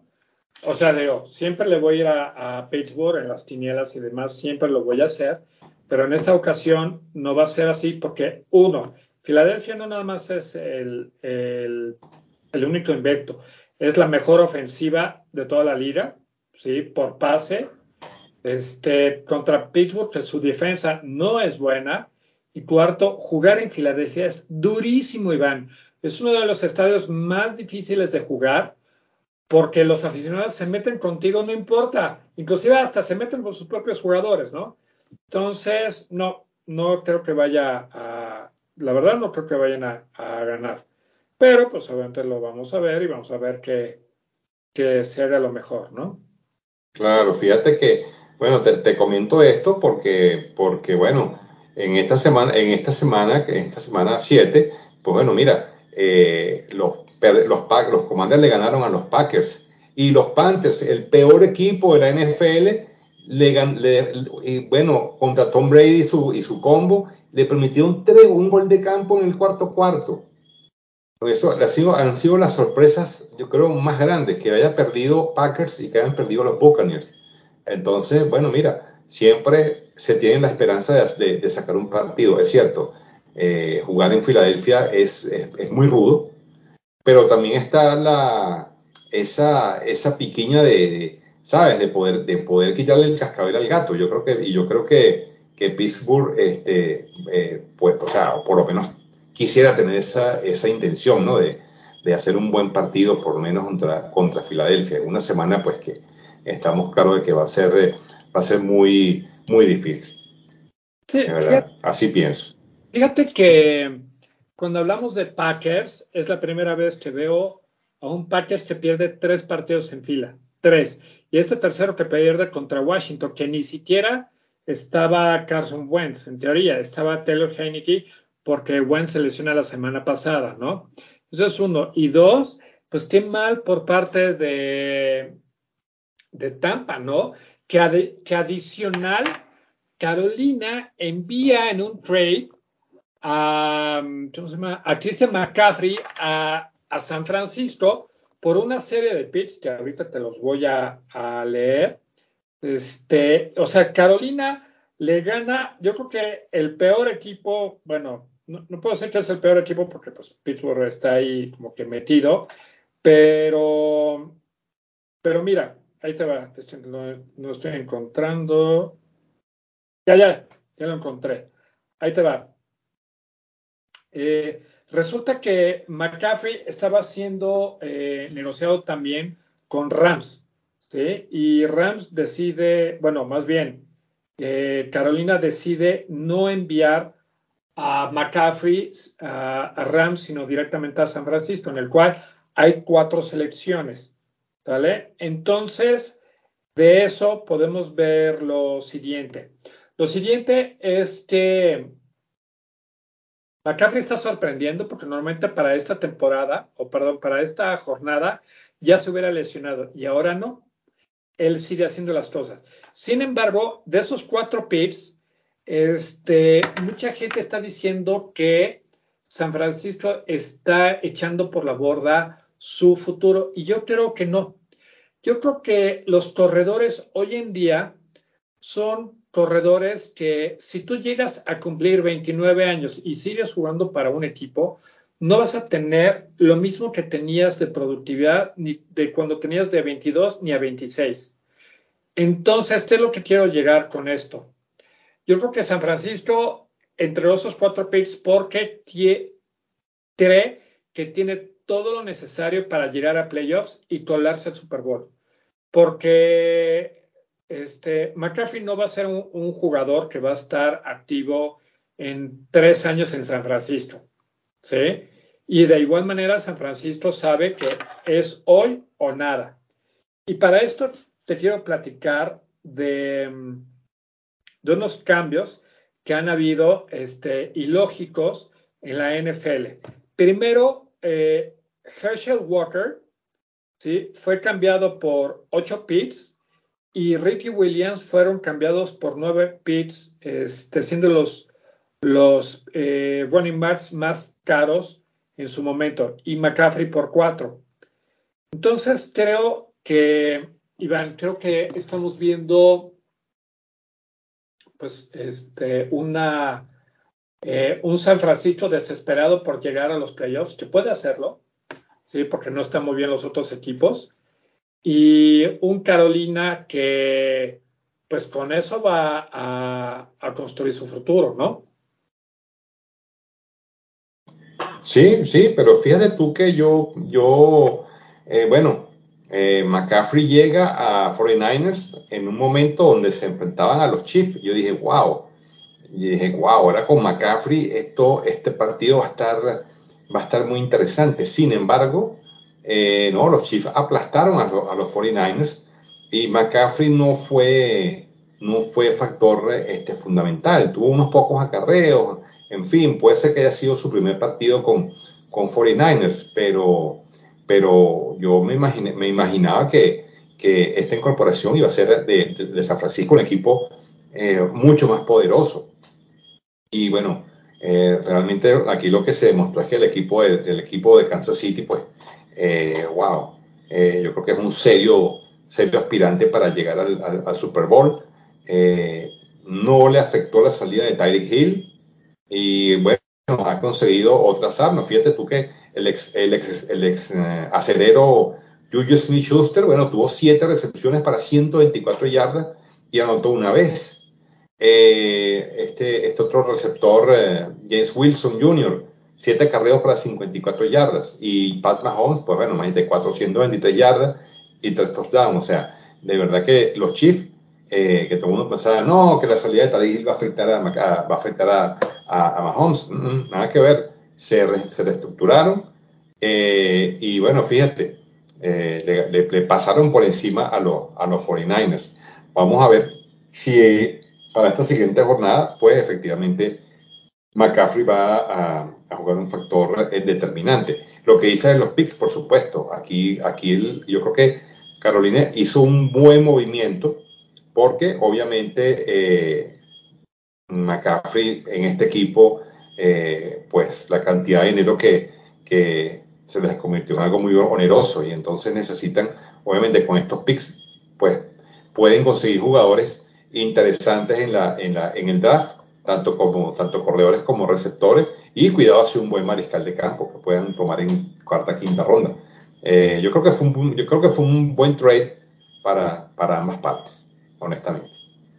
A: o sea, digo, siempre le voy a ir a, Pittsburgh en las tinielas y demás, siempre lo voy a hacer, pero en esta ocasión no va a ser así porque, uno, Filadelfia no nada más es el, el, único invecto, es la mejor ofensiva de toda la liga, ¿sí? Por pase. Este, contra Pittsburgh, que su defensa no es buena. Y cuarto, jugar en Filadelfia es durísimo, Iván. Es uno de los estadios más difíciles de jugar porque los aficionados se meten contigo, no importa, inclusive hasta se meten con sus propios jugadores, ¿no? Entonces, no, no creo que vaya a, la verdad no creo que vayan a, ganar, pero pues obviamente lo vamos a ver y vamos a ver que, que se haga lo mejor, ¿no?
B: Claro, fíjate que, bueno, te, comento esto porque, porque, bueno, en esta semana, en esta semana, en esta semana 7, pues bueno, mira, eh, los los, los Commanders le ganaron a los Packers. Y los Panthers, el peor equipo de la NFL, le, bueno, contra Tom Brady y su, y su combo, le permitieron tres, un gol de campo en el cuarto cuarto. Por eso han sido, han sido las sorpresas, yo creo, más grandes, que haya perdido Packers y que hayan perdido los Buccaneers. Entonces, bueno, mira, siempre se tiene la esperanza de, de, sacar un partido. Es cierto, eh, jugar en Filadelfia es, es, es muy rudo, pero también está la, esa, esa piquiña de, ¿sabes? De poder, de poder quitarle el cascabel al gato. Yo creo que, y yo creo que, que Pittsburgh, este, eh, pues, o sea, por lo menos quisiera tener esa, esa intención, ¿no? De, de hacer un buen partido, por lo menos contra, contra Filadelfia. Una semana, pues, que estamos claros de que va a ser, eh, va a ser muy, muy difícil. Sí, así pienso.
A: Fíjate que cuando hablamos de Packers, es la primera vez que veo a un Packers que pierde tres partidos en fila. Tres. Y este tercero que pierde contra Washington, que ni siquiera estaba Carson Wentz, en teoría, estaba Taylor Heineke, porque Wentz se lesiona la semana pasada, ¿no? Eso es uno. Y dos, pues qué mal por parte de, de Tampa, ¿no? Que, que adicional, Carolina envía en un trade a, ¿cómo se llama? a Christian McCaffrey a, San Francisco por una serie de picks que ahorita te los voy a, leer. Este, o sea, Carolina le gana, yo creo que el peor equipo, bueno, no, puedo decir que es el peor equipo porque pues Pittsburgh está ahí como que metido, pero, pero mira, ahí te va, no, no estoy encontrando. Ya, ya, ya lo encontré. Ahí te va. Eh, resulta que McCaffrey estaba siendo eh, negociado también con Rams, ¿sí? Y Rams decide, bueno, más bien, eh, Carolina decide no enviar a McCaffrey a, Rams, sino directamente a San Francisco, en el cual hay cuatro selecciones, ¿vale? Entonces, de eso podemos ver lo siguiente. Lo siguiente es que McCaffrey está sorprendiendo porque normalmente para esta temporada, o perdón, para esta jornada, ya se hubiera lesionado y ahora no. Él sigue haciendo las cosas. Sin embargo, de esos cuatro picks, este, mucha gente está diciendo que San Francisco está echando por la borda su futuro y yo creo que no. Yo creo que los corredores hoy en día son corredores que si tú llegas a cumplir 29 años y sigues jugando para un equipo, no vas a tener lo mismo que tenías de productividad ni de cuando tenías de 22 ni a 26. Entonces, ¿qué es lo que quiero llegar con esto? Yo creo que San Francisco, entre esos cuatro picks, porque cree que tiene todo lo necesario para llegar a playoffs y colarse al Super Bowl. Porque este, McCaffrey no va a ser un, jugador que va a estar activo en tres años en San Francisco, ¿sí? Y de igual manera San Francisco sabe que es hoy o nada. Y para esto te quiero platicar de, unos cambios que han habido este, ilógicos en la NFL. Primero, eh, Herschel Walker ¿sí? fue cambiado por ocho picks y Ricky Williams fueron cambiados por nueve picks, este, siendo los, los eh, running backs más caros en su momento, y McCaffrey por cuatro. Entonces creo que, Iván, creo que estamos viendo pues este, una, eh, un San Francisco desesperado por llegar a los playoffs, que puede hacerlo, sí, porque no están muy bien los otros equipos, y un Carolina que pues con eso va a, construir su futuro, ¿no?
B: Sí, sí, pero fíjate tú que yo, yo eh, bueno, eh, McCaffrey llega a 49ers en un momento donde se enfrentaban a los Chiefs. Yo dije, wow, y dije, wow, ahora con McCaffrey esto, este partido va a estar, va a estar muy interesante. Sin embargo, eh, no, los Chiefs aplastaron a, los 49ers y McCaffrey no fue, no fue factor este, fundamental. Tuvo unos pocos acarreos, en fin, puede ser que haya sido su primer partido con, con 49ers, pero, pero yo me, imaginé, me imaginaba que, que esta incorporación iba a ser de, San Francisco un equipo eh, mucho más poderoso. Y bueno, eh, realmente aquí lo que se demostró es que el equipo el equipo de Kansas City, pues, eh, wow, eh, yo creo que es un serio, serio aspirante para llegar al, Super Bowl. Eh, no le afectó la salida de Tyreek Hill y bueno, ha conseguido otras armas. Fíjate tú que el ex, el ex, el ex acerero Juju Smith-Schuster, bueno, tuvo siete recepciones para 124 yardas y anotó una vez. este, este otro receptor, James Wilson Jr., 7 carreos para 54 yardas. Y Pat Mahomes, pues bueno, más de 423 yardas y 3 touchdowns. O sea, de verdad que los Chiefs, eh, que todo el mundo pensaba, no, que la salida de Tariq va a afectar a, va a, afectar a, a, Mahomes. Mm, mm, nada que ver. Se, se reestructuraron. Eh, y bueno, fíjate, eh, le, le, pasaron por encima a, los a los 49ers. Vamos a ver si para esta siguiente jornada, pues efectivamente McCaffrey va a, jugar un factor eh, determinante. Lo que dice de los picks, por supuesto, aquí, aquí yo creo que Carolina hizo un buen movimiento porque obviamente eh, McCaffrey en este equipo, eh, pues la cantidad de dinero que, que se les convirtió en algo muy oneroso y entonces necesitan, obviamente con estos picks, pues pueden conseguir jugadores interesantes en, la, en, la, en el draft, tanto, como, tanto corredores como receptores, y cuidado hacia un buen mariscal de campo que puedan tomar en cuarta, quinta ronda. Eh, yo, creo que fue un, yo creo que fue un buen trade para, para ambas partes, honestamente.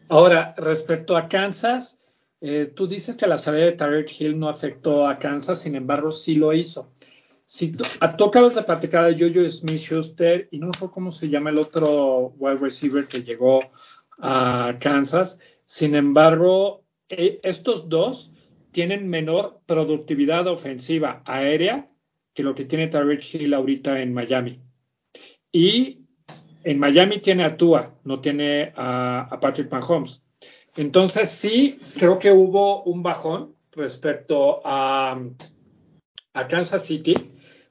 A: Ahora, respecto a Kansas, eh, tú dices que la salida de Tarek Hill no afectó a Kansas, sin embargo, sí lo hizo. Si tú, acabas de platicar de Jojo Smith Schuster y no sé cómo se llama el otro wide receiver que llegó a Kansas, sin embargo, eh, estos dos tienen menor productividad ofensiva aérea que lo que tiene Tarek Hill ahorita en Miami. Y en Miami tiene a Tua, no tiene a, Patrick Mahomes. Entonces sí, creo que hubo un bajón respecto a, a Kansas City,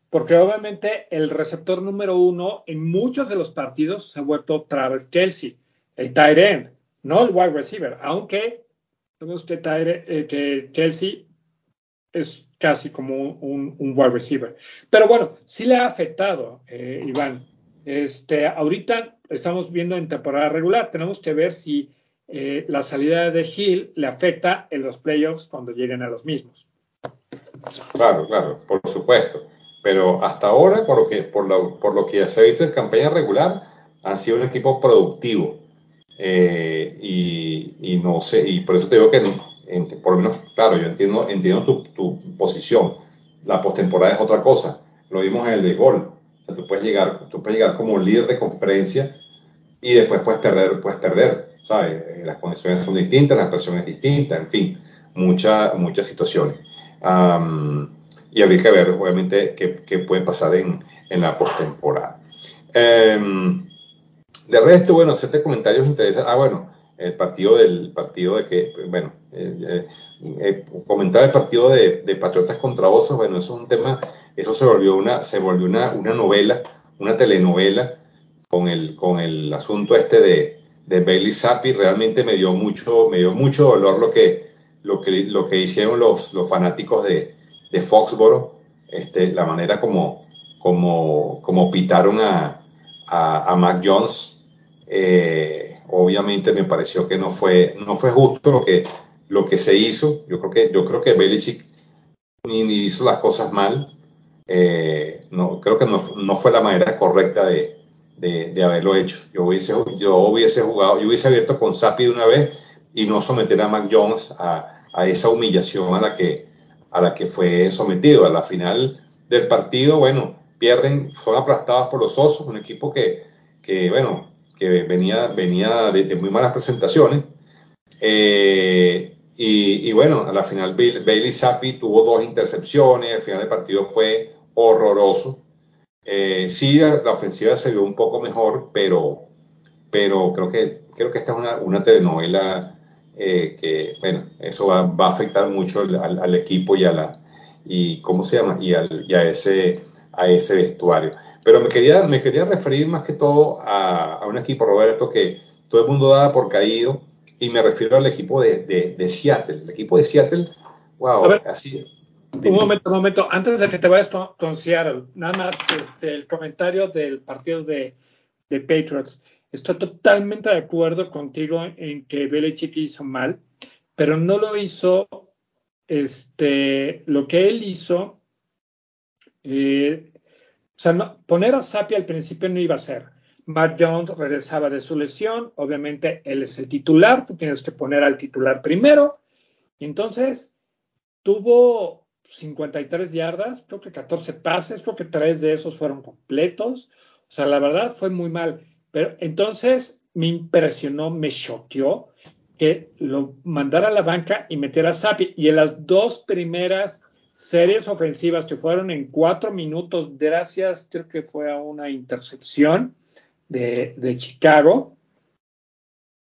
A: porque obviamente el receptor número uno en muchos de los partidos se ha vuelto Travis Kelsey, el tight end, no el wide receiver, aunque usted eh, que Kelsey es casi como un, wide receiver. Pero bueno, sí le ha afectado, eh, Iván. Este, ahorita estamos viendo en temporada regular, tenemos que ver si eh, la salida de Hill le afecta en los playoffs cuando lleguen a los mismos.
B: Claro, claro, por supuesto. Pero hasta ahora, por lo que, por lo, por lo que se ha visto en campaña regular, han sido un equipo productivo. Eh, y, no sé, y por eso te digo que, por lo menos, claro, yo entiendo, entiendo tu, tu posición. La postemporada es otra cosa. Lo vimos en el béisbol. O sea, tú puedes llegar, tú puedes llegar como líder de conferencia y después puedes perder, puedes perder eh, las condiciones son distintas, la presión es distinta, en fin, muchas muchas situaciones. y habría que ver, obviamente, qué, puede pasar en, en la postemporada. Um, de resto, bueno, hacerte comentarios interesantes. Ah, bueno, el partido del partido de que, bueno, eh, eh, comentar el partido de, de, Patriotas contra Osos, bueno, eso es un tema, eso se volvió una, se volvió una, una novela, una telenovela con el, con el asunto este de, de Bailey Zappi realmente me dio mucho, me dio mucho dolor lo que, lo que, lo que hicieron los, los fanáticos de, de Foxboro, este, la manera como, como, como pitaron a, a, Mac Jones. Eh, obviamente me pareció que no fue, no fue justo lo que, lo que se hizo. Yo creo que, yo creo que Belichick ni, hizo las cosas mal. Eh, no, creo que no, no fue la manera correcta de, de, haberlo hecho. Yo hubiese, yo hubiese jugado, yo hubiese abierto con Sapi de una vez y no someter a Mac Jones a, a, esa humillación a la, que, a la que fue sometido. A la final del partido, bueno, pierden, son aplastados por los Osos, un equipo que, que bueno, que venía, venía de, muy malas presentaciones. Eh, y, y, bueno, a la final Bailey Zappi tuvo dos intercepciones, al final del partido fue horroroso. Eh, sí, la, ofensiva se vio un poco mejor, pero, pero creo, que, creo que esta es una, una telenovela eh, que, bueno, eso va, va, a afectar mucho al, al, equipo y a la, y, ¿cómo se llama? Y, al, y a, ese, a ese vestuario. Pero me quería, me quería referir más que todo a, a un equipo, Roberto, que todo el mundo daba por caído, y me refiero al equipo de, de, de Seattle. El equipo de Seattle, wow, así,
A: un momento, un momento. Antes de que te vayas con, Seattle, nada más este, el comentario del partido de, de, Patriots. Estoy totalmente de acuerdo contigo en que Belichick hizo mal, pero no lo hizo. Este, lo que él hizo, eh, o sea, poner a Sapi al principio no iba a ser. Matt Jones regresaba de su lesión, obviamente él es el titular, tú tienes que poner al titular primero, entonces tuvo 53 yardas, creo que 14 pases, creo que tres de esos fueron completos. O sea, la verdad fue muy mal. Pero entonces me impresionó, me choqueó que lo mandara a la banca y metiera a Sapi. Y en las dos primeras series ofensivas que fueron en cuatro minutos, gracias, creo que fue a una intercepción de, de Chicago,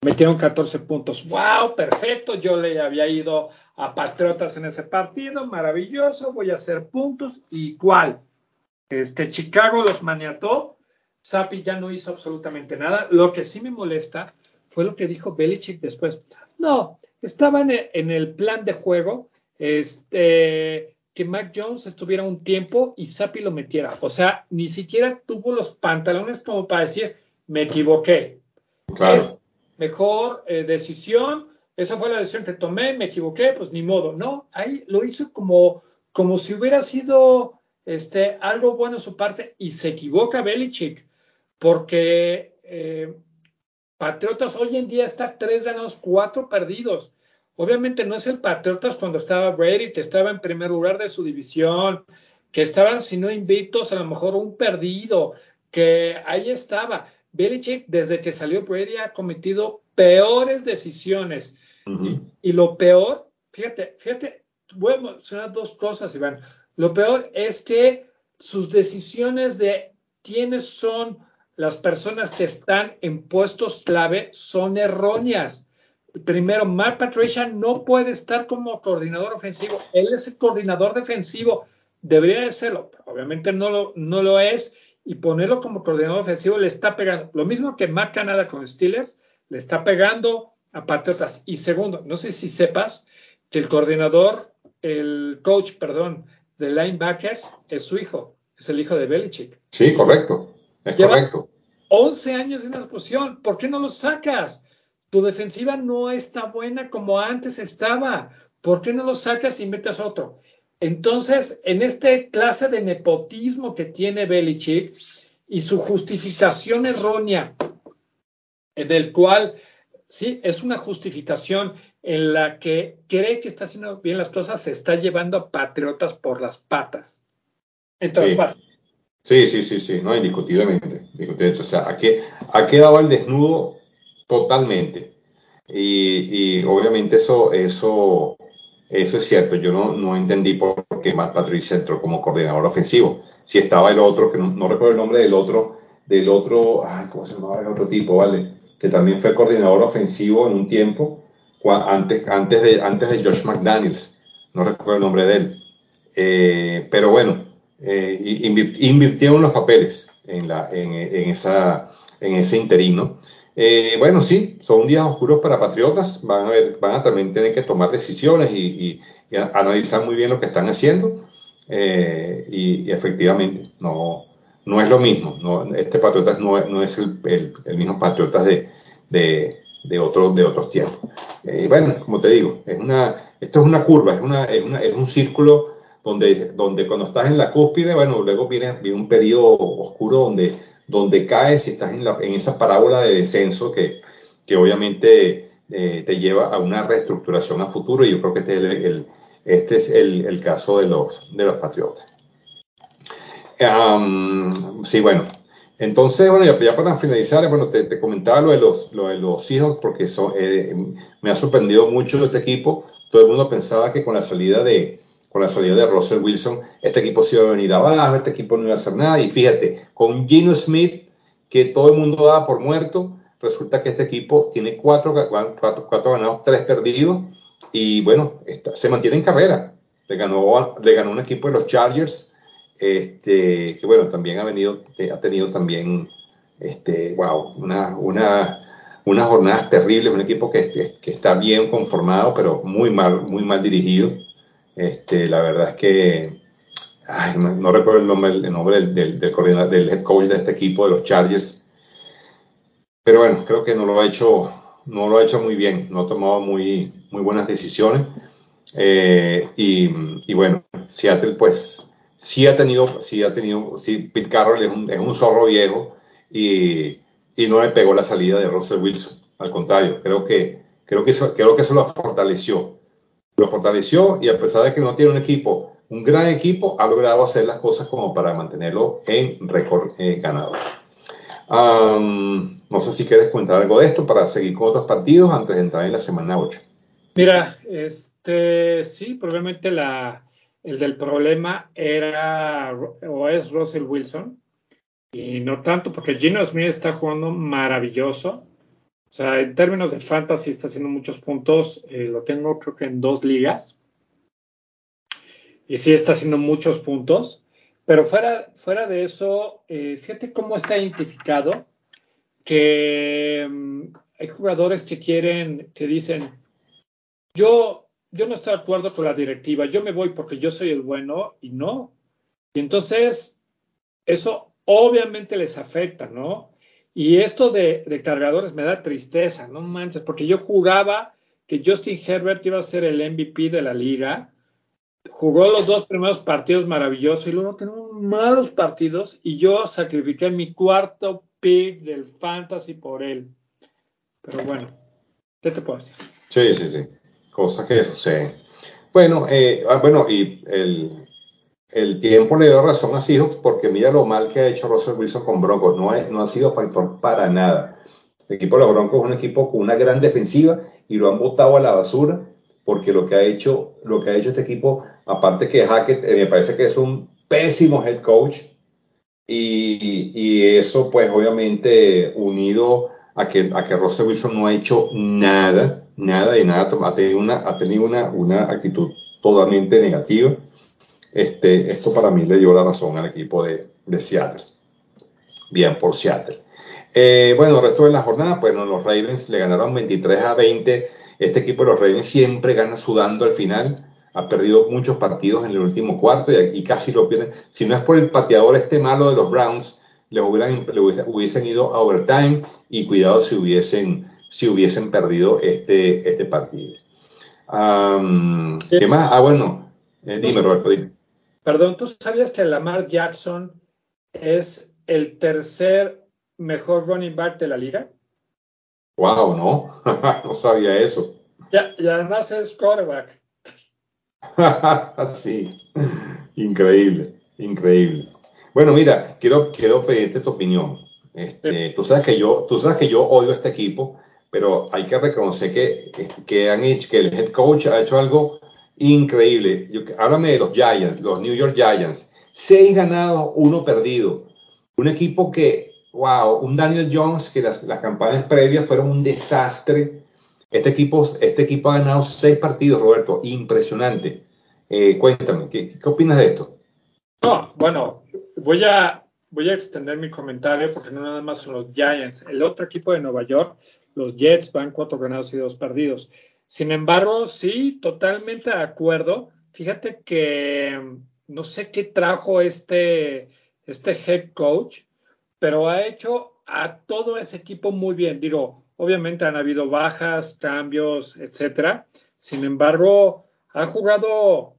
A: metieron 14 puntos. ¡Wow! Perfecto. Yo le había ido a Patriotas en ese partido. Maravilloso. Voy a hacer puntos. ¿Y cuál? Este, Chicago los maniató. Sapi ya no hizo absolutamente nada. Lo que sí me molesta fue lo que dijo Belichick después. No, estaba en el, plan de juego este, que Mac Jones estuviera un tiempo y Sapi lo metiera. O sea, ni siquiera tuvo los pantalones como para decir, me equivoqué es mejor eh, decisión, esa fue la decisión que tomé, me equivoqué, pues ni modo. No, ahí lo hizo como, como si hubiera sido este, algo bueno en su parte y se equivoca Belichick, porque eh, Patriotas hoy en día está tres ganados, cuatro perdidos. Obviamente no es el Patriotas cuando estaba Brady, que estaba en primer lugar de su división, que estaban, si no invictos, a lo mejor un perdido, que ahí estaba. Belichick, desde que salió Brady, ha cometido peores decisiones y, lo peor, fíjate, fíjate, voy a mencionar dos cosas, Iván. Lo peor es que sus decisiones de quiénes son las personas que están en puestos clave son erróneas. Primero, Mark Patricia no puede estar como coordinador ofensivo. Él es el coordinador defensivo. Debería de serlo. Obviamente no lo, no lo es. Y ponerlo como coordinador ofensivo le está pegando. Lo mismo que Mark Canada con Steelers, le está pegando a Patriotas. Y segundo, no sé si sepas que el coordinador, el coach, perdón, de linebackers es su hijo, es el hijo de Belichick.
B: Sí, correcto, es correcto.
A: 11 años en la posición, ¿por qué no lo sacas? Tu defensiva no está buena como antes estaba. ¿Por qué no lo sacas y metes otro? Entonces, en esta clase de nepotismo que tiene Belichick y su justificación errónea, en el cual sí, es una justificación en la que cree que está haciendo bien las cosas, se está llevando a patriotas por las patas.
B: Entonces, sí. sí, sí, sí, no, indiscutiblemente. indiscutiblemente. O sea, ha quedado al desnudo totalmente. Y, obviamente eso, eso, eso es cierto. Yo no, no entendí por qué más Patricia entró como coordinador ofensivo. Si estaba el otro, que no, recuerdo el nombre del otro, del otro, ay, ¿cómo se llamaba el otro tipo? Vale que también fue coordinador ofensivo en un tiempo, antes, antes, de, antes de Josh McDaniels, no recuerdo el nombre de él. Eh, pero bueno, eh, invirtieron los papeles en, la, en, esa, en ese interino. Eh, bueno, sí, son días oscuros para Patriotas, van a, también tener que tomar decisiones y, analizar muy bien lo que están haciendo. y, efectivamente, no, es lo mismo. Este Patriotas no, es el, mismo Patriotas de, de, de, otro, de otros tiempos. Eh, bueno, como te digo, esto es una curva, es, un círculo donde, donde cuando estás en la cúspide, bueno, luego viene, viene un periodo oscuro donde, donde caes y estás en, la, en esa parábola de descenso que, que obviamente eh, te lleva a una reestructuración a futuro y yo creo que este es el, este es el, el caso de los, de los Patriotas sí, bueno. Entonces, bueno, ya, para finalizar, bueno, te, comentaba lo de los, lo de los hijos, porque eh, me ha sorprendido mucho este equipo. Todo el mundo pensaba que con la salida de, con la salida de Russell Wilson, este equipo se iba a venir abajo, este equipo no iba a hacer nada. Y fíjate, con Gino Smith, que todo el mundo daba por muerto, resulta que este equipo tiene cuatro, cuatro, cuatro ganados, tres perdidos, y bueno, se mantiene en carrera. Le ganó, le ganó un equipo de los Chargers este, que bueno, también ha venido, ha tenido también, este, wow, una, una, unas jornadas terribles, un equipo que, que, está bien conformado, pero muy mal, muy mal dirigido. Este, la verdad es que, ay, no, recuerdo el nombre, el nombre del, del, del, del head coach de este equipo, de los Chargers, pero bueno, creo que no lo ha hecho, no lo ha hecho muy bien, no ha tomado muy, muy buenas decisiones. Eh, y, y, bueno, Seattle pues sí ha tenido, sí ha tenido, sí, Pete Carroll es un, es un zorro viejo y, y, no le pegó la salida de Russell Wilson. Al contrario, creo que, creo que, eso, creo que eso lo fortaleció. Lo fortaleció y a pesar de que no tiene un equipo, un gran equipo, ha logrado hacer las cosas como para mantenerlo en récord eh, ganado. no sé si quieres comentar algo de esto para seguir con otros partidos antes de entrar en la semana 8.
A: Mira, este sí, probablemente la, el del problema era o es Russell Wilson, y no tanto porque Gino Smith está jugando maravilloso. O sea, en términos de fantasy está haciendo muchos puntos. Eh, lo tengo creo que en dos ligas. Y sí está haciendo muchos puntos. Pero fuera, fuera de eso, eh, fíjate cómo está identificado que mm, hay jugadores que quieren, que dicen, yo yo no estoy de acuerdo con la directiva, yo me voy porque yo soy el bueno y no. Y entonces, eso obviamente les afecta, ¿no? Y esto de, de, cargadores me da tristeza, no manches, porque yo jugaba que Justin Herbert iba a ser el MVP de la liga. Jugó los dos primeros partidos maravillosos y luego tenemos malos partidos y yo sacrifiqué mi cuarto pick del fantasy por él. Pero bueno, ¿qué te puedo decir?
B: Sí, sí, sí. Cosas que suceden. Bueno, eh, ah, bueno, y el, el tiempo le dio razón a Seahawks porque mira lo mal que ha hecho Russell Wilson con Broncos. No, no ha sido factor para nada. El equipo de los Broncos es un equipo con una gran defensiva y lo han botado a la basura porque lo que ha hecho, lo que ha hecho este equipo, aparte que Hackett, eh, me parece que es un pésimo head coach y, y, eso pues obviamente unido a que, a que Russell Wilson no ha hecho nada, nada de nada, ha tenido una, ha tenido una, una actitud totalmente negativa este, esto para mí le dio la razón al equipo de, de Seattle. Bien por Seattle. Eh, bueno, el resto de la jornada, pues los Ravens le ganaron 23 a 20. Este equipo de los Ravens siempre gana sudando al final. Ha perdido muchos partidos en el último cuarto y, casi lo pierden. Si no es por el pateador este malo de los Browns, le hubieran, hubiesen ido a overtime y cuidado si hubiesen, si hubiesen perdido este, este partido. ¿Qué más? Ah, bueno, eh, dime Roberto, dime.
A: Perdón, ¿tú sabías que Lamar Jackson es el tercer mejor running back de la liga?
B: Wow, no, <laughs> no sabía eso.
A: Ya, y además es quarterback. <laughs>
B: sí, increíble, increíble. Bueno, mira, quiero, quiero pedirte tu opinión. Este, tú, sabes que yo, tú sabes que yo odio a este equipo, pero hay que reconocer que, que, han hecho, que el head coach ha hecho algo increíble. Háblame de los Giants, los New York Giants. Seis ganados, uno perdido. Un equipo que, wow, un Daniel Jones que las, campañas previas fueron un desastre. Este equipo, este equipo ha ganado seis partidos, Roberto. Impresionante. Eh, cuéntame, ¿qué, ¿qué, opinas de esto?
A: No, bueno, voy a, voy a extender mi comentario porque no nada más son los Giants. El otro equipo de Nueva York, los Jets, van cuatro ganados y dos perdidos. Sin embargo, sí, totalmente de acuerdo. Fíjate que no sé qué trajo este, este head coach, pero ha hecho a todo ese equipo muy bien. Digo, obviamente han habido bajas, cambios, etcétera. Sin embargo, ha jugado,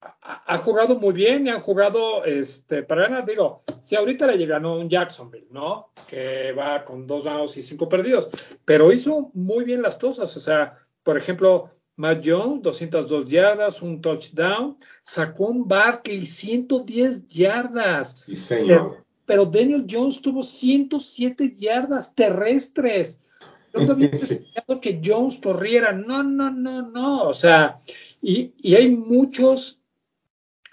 A: ha, jugado muy bien y han jugado este, para ganar. Digo, si ahorita le ganó un Jacksonville, ¿no? Que va con dos ganados y cinco perdidos, pero hizo muy bien las cosas. O sea, por ejemplo, Matt Jones, 202 yardas, un touchdown. Sacó un Barkley, 110 yardas.
B: Sí, señor.
A: Pero, Daniel Jones tuvo 107 yardas terrestres. ¿Dónde había pensado que Jones corriera? No, no, no, no. O sea, y, y hay muchos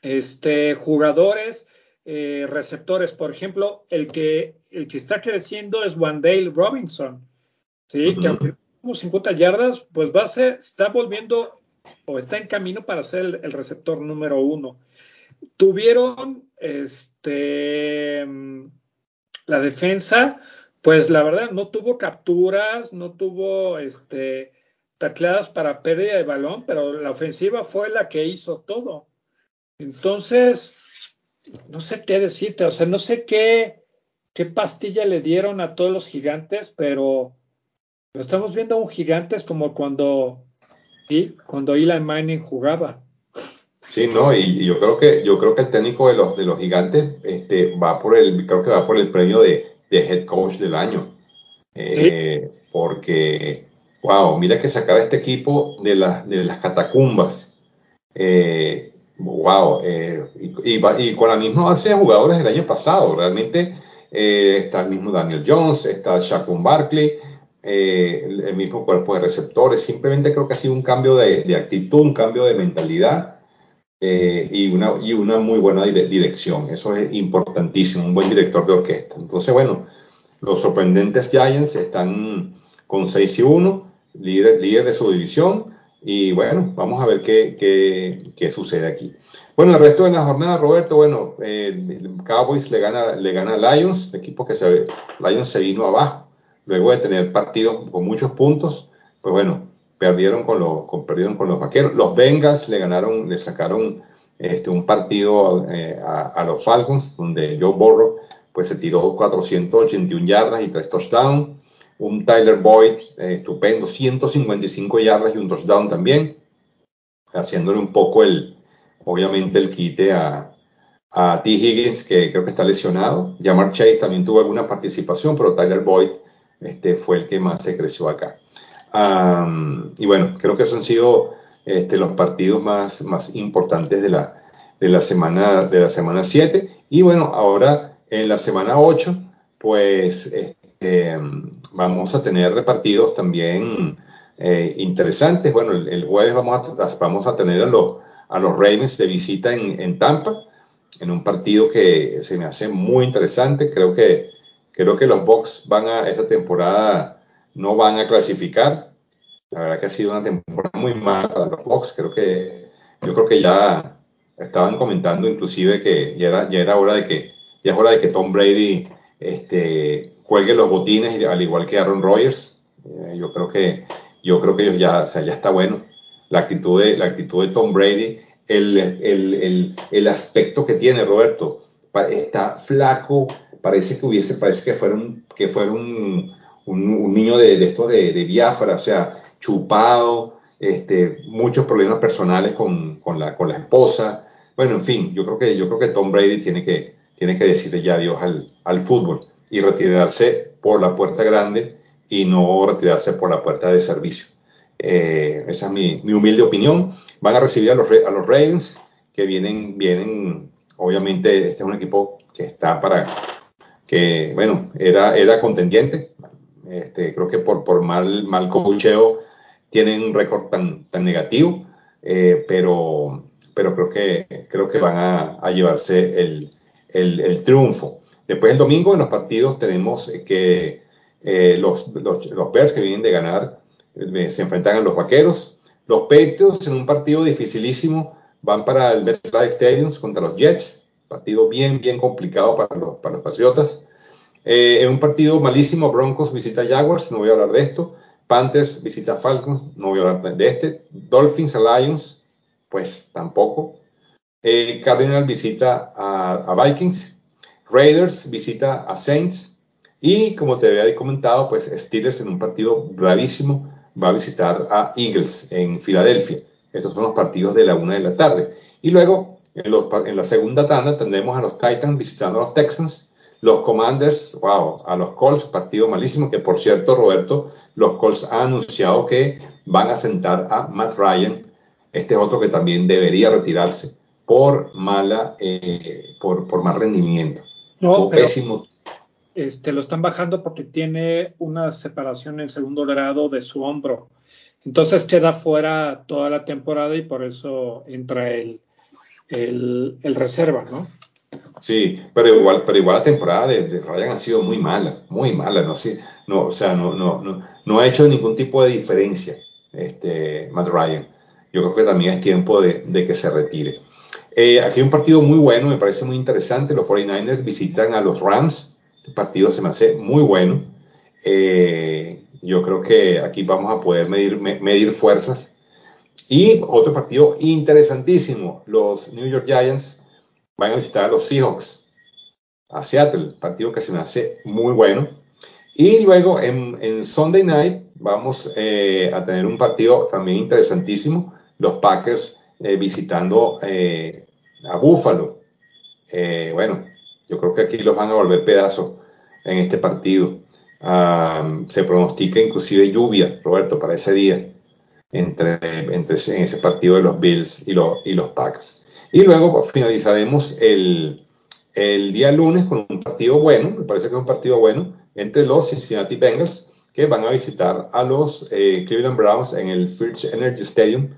A: este, jugadores, eh, receptores. Por ejemplo, el que, el que está creciendo es Wandale Robinson. Sí, que 50 yardas, pues va a ser, está volviendo o está en camino para ser el, receptor número uno. Tuvieron este la defensa, pues la verdad no tuvo capturas, no tuvo este tacleadas para pérdida de balón, pero la ofensiva fue la que hizo todo. Entonces, no sé qué decirte, o sea, no sé qué, qué pastilla le dieron a todos los gigantes, pero Estamos viendo a un gigante, es como cuando, ¿sí? cuando Eli Manning jugaba.
B: Sí, no, y, yo creo que yo creo que el técnico de los de los gigantes este, va por el creo que va por el premio de, head coach del año. Eh, porque, wow, mira que sacar a este equipo de, de las catacumbas. Eh, wow, eh, y, con la misma base de jugadores del año pasado. Realmente está el mismo Daniel Jones, está Shaquem Barkley. Eh, el, mismo cuerpo de receptores. Simplemente creo que ha sido un cambio de, actitud, un cambio de mentalidad eh, y, una, y una muy buena dirección. Eso es importantísimo, un buen director de orquesta. Entonces, bueno, los sorprendentes Giants están con 6 y 1, líder, líder de su división. Y bueno, vamos a ver qué, qué, qué, sucede aquí. Bueno, el resto de la jornada, Roberto, bueno, eh, Cowboys le gana, le gana a Lions, equipo que se Lions se vino abajo luego de tener partidos con muchos puntos, pues bueno, perdieron con los, perdieron con los vaqueros. Los Bengals le ganaron, le sacaron este, un partido eh, a, los Falcons, donde Joe Burrow pues se tiró 481 yardas y 3 touchdowns. Un Tyler Boyd eh, estupendo, 155 yardas y un touchdown también, haciéndole un poco el, obviamente el quite a, a T. Higgins, que creo que está lesionado. Jamar Chase también tuvo alguna participación, pero Tyler Boyd este, fue el que más se creció acá. y bueno, creo que esos han sido este, los partidos más, más importantes de la, de la semana de la semana 7. Y bueno, ahora en la semana 8, pues este, vamos a tener repartidos también eh, interesantes. Bueno, el, jueves vamos a, vamos a tener a los, a los de visita en, en Tampa, en un partido que se me hace muy interesante. Creo que, creo que los Bucks van a, esta temporada no van a clasificar. La verdad que ha sido una temporada muy mala para los Bucks. Creo que, yo creo que ya estaban comentando inclusive que ya era, ya era hora de que, ya es hora de que Tom Brady este, cuelgue los botines, al igual que Aaron Rodgers. Eh, yo creo que, yo creo que ellos ya, o sea, ya está bueno. La actitud de, la actitud de Tom Brady, el, el, el, el aspecto que tiene Roberto, está flaco, parece que hubiese, parece que fuera un, que fuera un, un, niño de, de esto de, de Biafra, o sea, chupado, este, muchos problemas personales con, con, la, con la esposa. Bueno, en fin, yo creo que, yo creo que Tom Brady tiene que, tiene que decirle ya adiós al, al fútbol y retirarse por la puerta grande y no retirarse por la puerta de servicio. Eh, esa es mi, mi, humilde opinión. Van a recibir a los, a los Ravens, que vienen, vienen, obviamente, este es un equipo que está para, que, bueno, era, era contendiente. Este, creo que por, por mal, mal cocheo tienen un récord tan, tan negativo, eh, pero, pero creo que, creo que van a, llevarse el, el, el, triunfo. Después el domingo en los partidos tenemos que eh, los, los, los, Bears que vienen de ganar eh, se enfrentan a los Vaqueros. Los Patriots en un partido dificilísimo van para el MetLife Stadium contra los Jets. Partido bien, bien complicado para los, para los Patriotas. Eh, en un partido malísimo, Broncos visita Jaguars, no voy a hablar de esto. Panthers visita Falcons, no voy a hablar de este. Dolphins Lions, pues tampoco. Eh, Cardinal visita a, a, Vikings. Raiders visita a Saints. Y como te había comentado, pues Steelers en un partido bravísimo va a visitar a Eagles en Filadelfia. Estos son los partidos de la una de la tarde. Y luego, en, los, en la segunda tanda, tendremos a los Titans visitando a los Texans los Commanders, wow, a los Colts, partido malísimo, que por cierto, Roberto, los Colts han anunciado que van a sentar a Matt Ryan. Este es otro que también debería retirarse por mala, eh, por, por mal rendimiento.
A: No, pero, pésimo. Este, lo están bajando porque tiene una separación en segundo grado de su hombro. Entonces queda fuera toda la temporada y por eso entra el, el, el reserva, ¿no?
B: Sí, pero igual, pero igual la temporada de, Ryan ha sido muy mala, muy mala, no sé, no, o sea, no, no, no, no ha hecho ningún tipo de diferencia, este, Matt Ryan. Yo creo que también es tiempo de, de que se retire. Eh, aquí hay un partido muy bueno, me parece muy interesante. Los 49ers visitan a los Rams. Este partido se me hace muy bueno. Eh, yo creo que aquí vamos a poder medir, medir fuerzas. Y otro partido interesantísimo, los New York Giants van a visitar a los Seahawks, a Seattle, partido que se me hace muy bueno. Y luego en, Sunday Night vamos eh, a tener un partido también interesantísimo, los Packers eh, visitando eh, a Buffalo. Bueno, yo creo que aquí los van a volver pedazos en este partido. Um, se pronostica inclusive lluvia, Roberto, para ese día, entre, entre en ese partido de los Bills y, lo, y los Packers. Y luego finalizaremos el, el día lunes con un partido bueno, me parece que es un partido bueno, entre los Cincinnati Bengals, que van a visitar a los eh, Cleveland Browns en el First Energy Stadium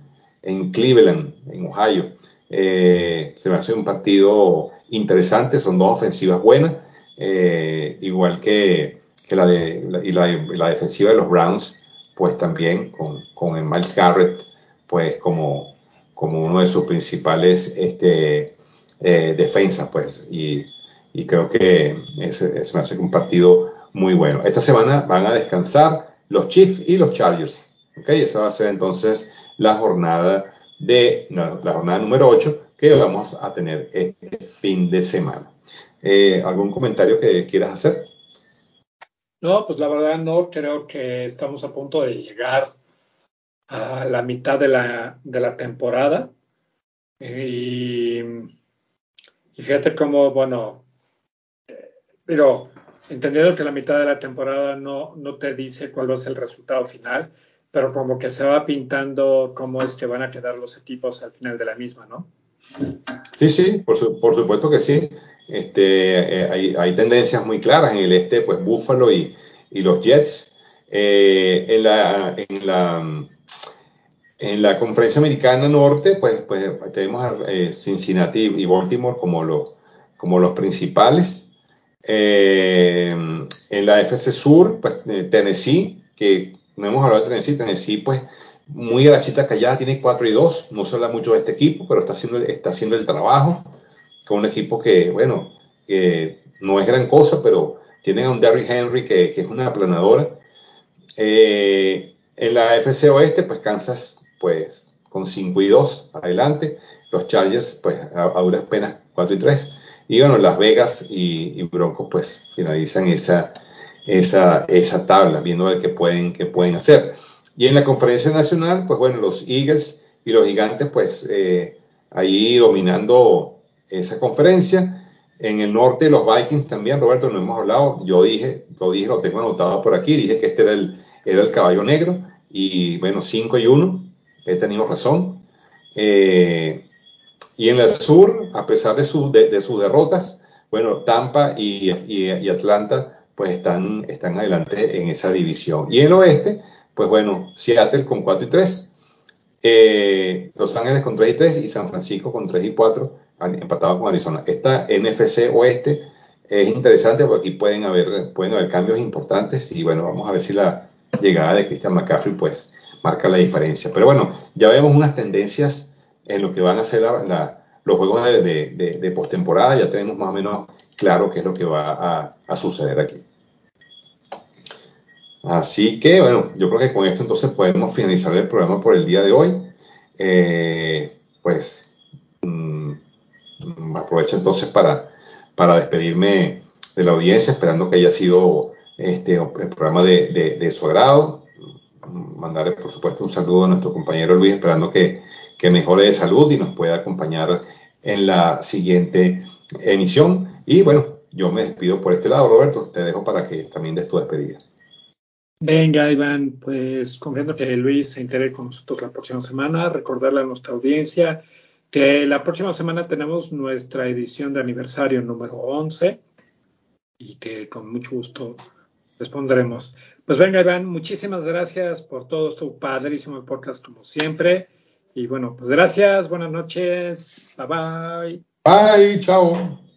B: en Cleveland, en Ohio. Eh, se me hace un partido interesante, son dos ofensivas buenas, eh, igual que, que, la, de, y la, la, defensiva de los Browns, pues también con, con el Miles Garrett, pues como, como uno de sus principales este, eh, defensas, pues, y, creo que es, me hace un partido muy bueno. Esta semana van a descansar los Chiefs y los Chargers, ¿ok? Esa va a ser entonces la jornada de, la jornada número 8 que vamos a tener este fin de semana. Eh, ¿Algún comentario que quieras hacer?
A: No, pues la verdad no, creo que estamos a punto de llegar a la mitad de la, de la temporada. Y, y fíjate cómo, bueno, pero entendiendo que la mitad de la temporada no, no te dice cuál va a ser el resultado final, pero como que se va pintando cómo es que van a quedar los equipos al final de la misma, ¿no?
B: Sí, sí, por, supuesto que sí. Este, eh, hay, tendencias muy claras en el este, pues Buffalo y, y los Jets. Eh, en, la, en, la, en la conferencia americana norte, pues, pues tenemos a eh, Cincinnati y Baltimore como, lo, como los principales. En la FC Sur, pues Tennessee, que no hemos hablado de Tennessee, Tennessee pues muy agachita callada, tiene 4 y 2, no se habla mucho de este equipo, pero está haciendo, está haciendo el trabajo un equipo que, bueno, no es gran cosa, pero tiene a un Derrick Henry que, que, es una aplanadora. Eh, en la FC Oeste, pues Kansas, pues con 5 y 2 adelante, los Chargers, pues a, duras penas 4 y 3. Y bueno, Las Vegas y, Broncos pues finalizan esa, esa, esa tabla, viendo a ver qué pueden, pueden hacer. Y en la conferencia nacional, pues bueno, los Eagles y los Gigantes pues eh, ahí dominando esa conferencia. En el norte los Vikings también, Roberto, no hemos hablado, yo dije, lo dije, lo tengo anotado por aquí, dije que este era el, era el caballo negro y bueno, 5 y 1, he tenido razón. Eh, y en el sur, a pesar de, de, sus derrotas, bueno, Tampa y, y, Atlanta pues están, están adelante en esa división. Y en el oeste, pues bueno, Seattle con 4 y 3, eh, Los Ángeles con 3 y 3 y San Francisco con 3 y 4, empatado con Arizona. Esta NFC oeste es interesante porque aquí pueden haber, pueden haber cambios importantes y bueno, vamos a ver si la llegada de Christian McCaffrey pues marca la diferencia. Pero bueno, ya vemos unas tendencias en lo que van a ser los juegos de, de, postemporada, ya tenemos más o menos claro qué es lo que va a, suceder aquí. Así que, bueno, yo creo que con esto entonces podemos finalizar el programa por el día de hoy. Eh, pues aprovecho entonces para, para despedirme de la audiencia, esperando que haya sido este, el programa de, de su agrado. Mandarle, por supuesto, un saludo a nuestro compañero Luis, esperando que, que mejore de salud y nos pueda acompañar en la siguiente emisión. Y bueno, yo me despido por este lado, Roberto. Te dejo para que también des tu despedida.
A: Venga, Iván, pues confiando que Luis se integre con nosotros la próxima semana, recordarle a nuestra audiencia que la próxima semana tenemos nuestra edición de aniversario número 11 y que con mucho gusto responderemos. Pues venga, Iván, muchísimas gracias por todo tu padrísimo podcast como siempre. Y bueno, pues gracias, buenas noches, bye bye.
B: Bye, chao.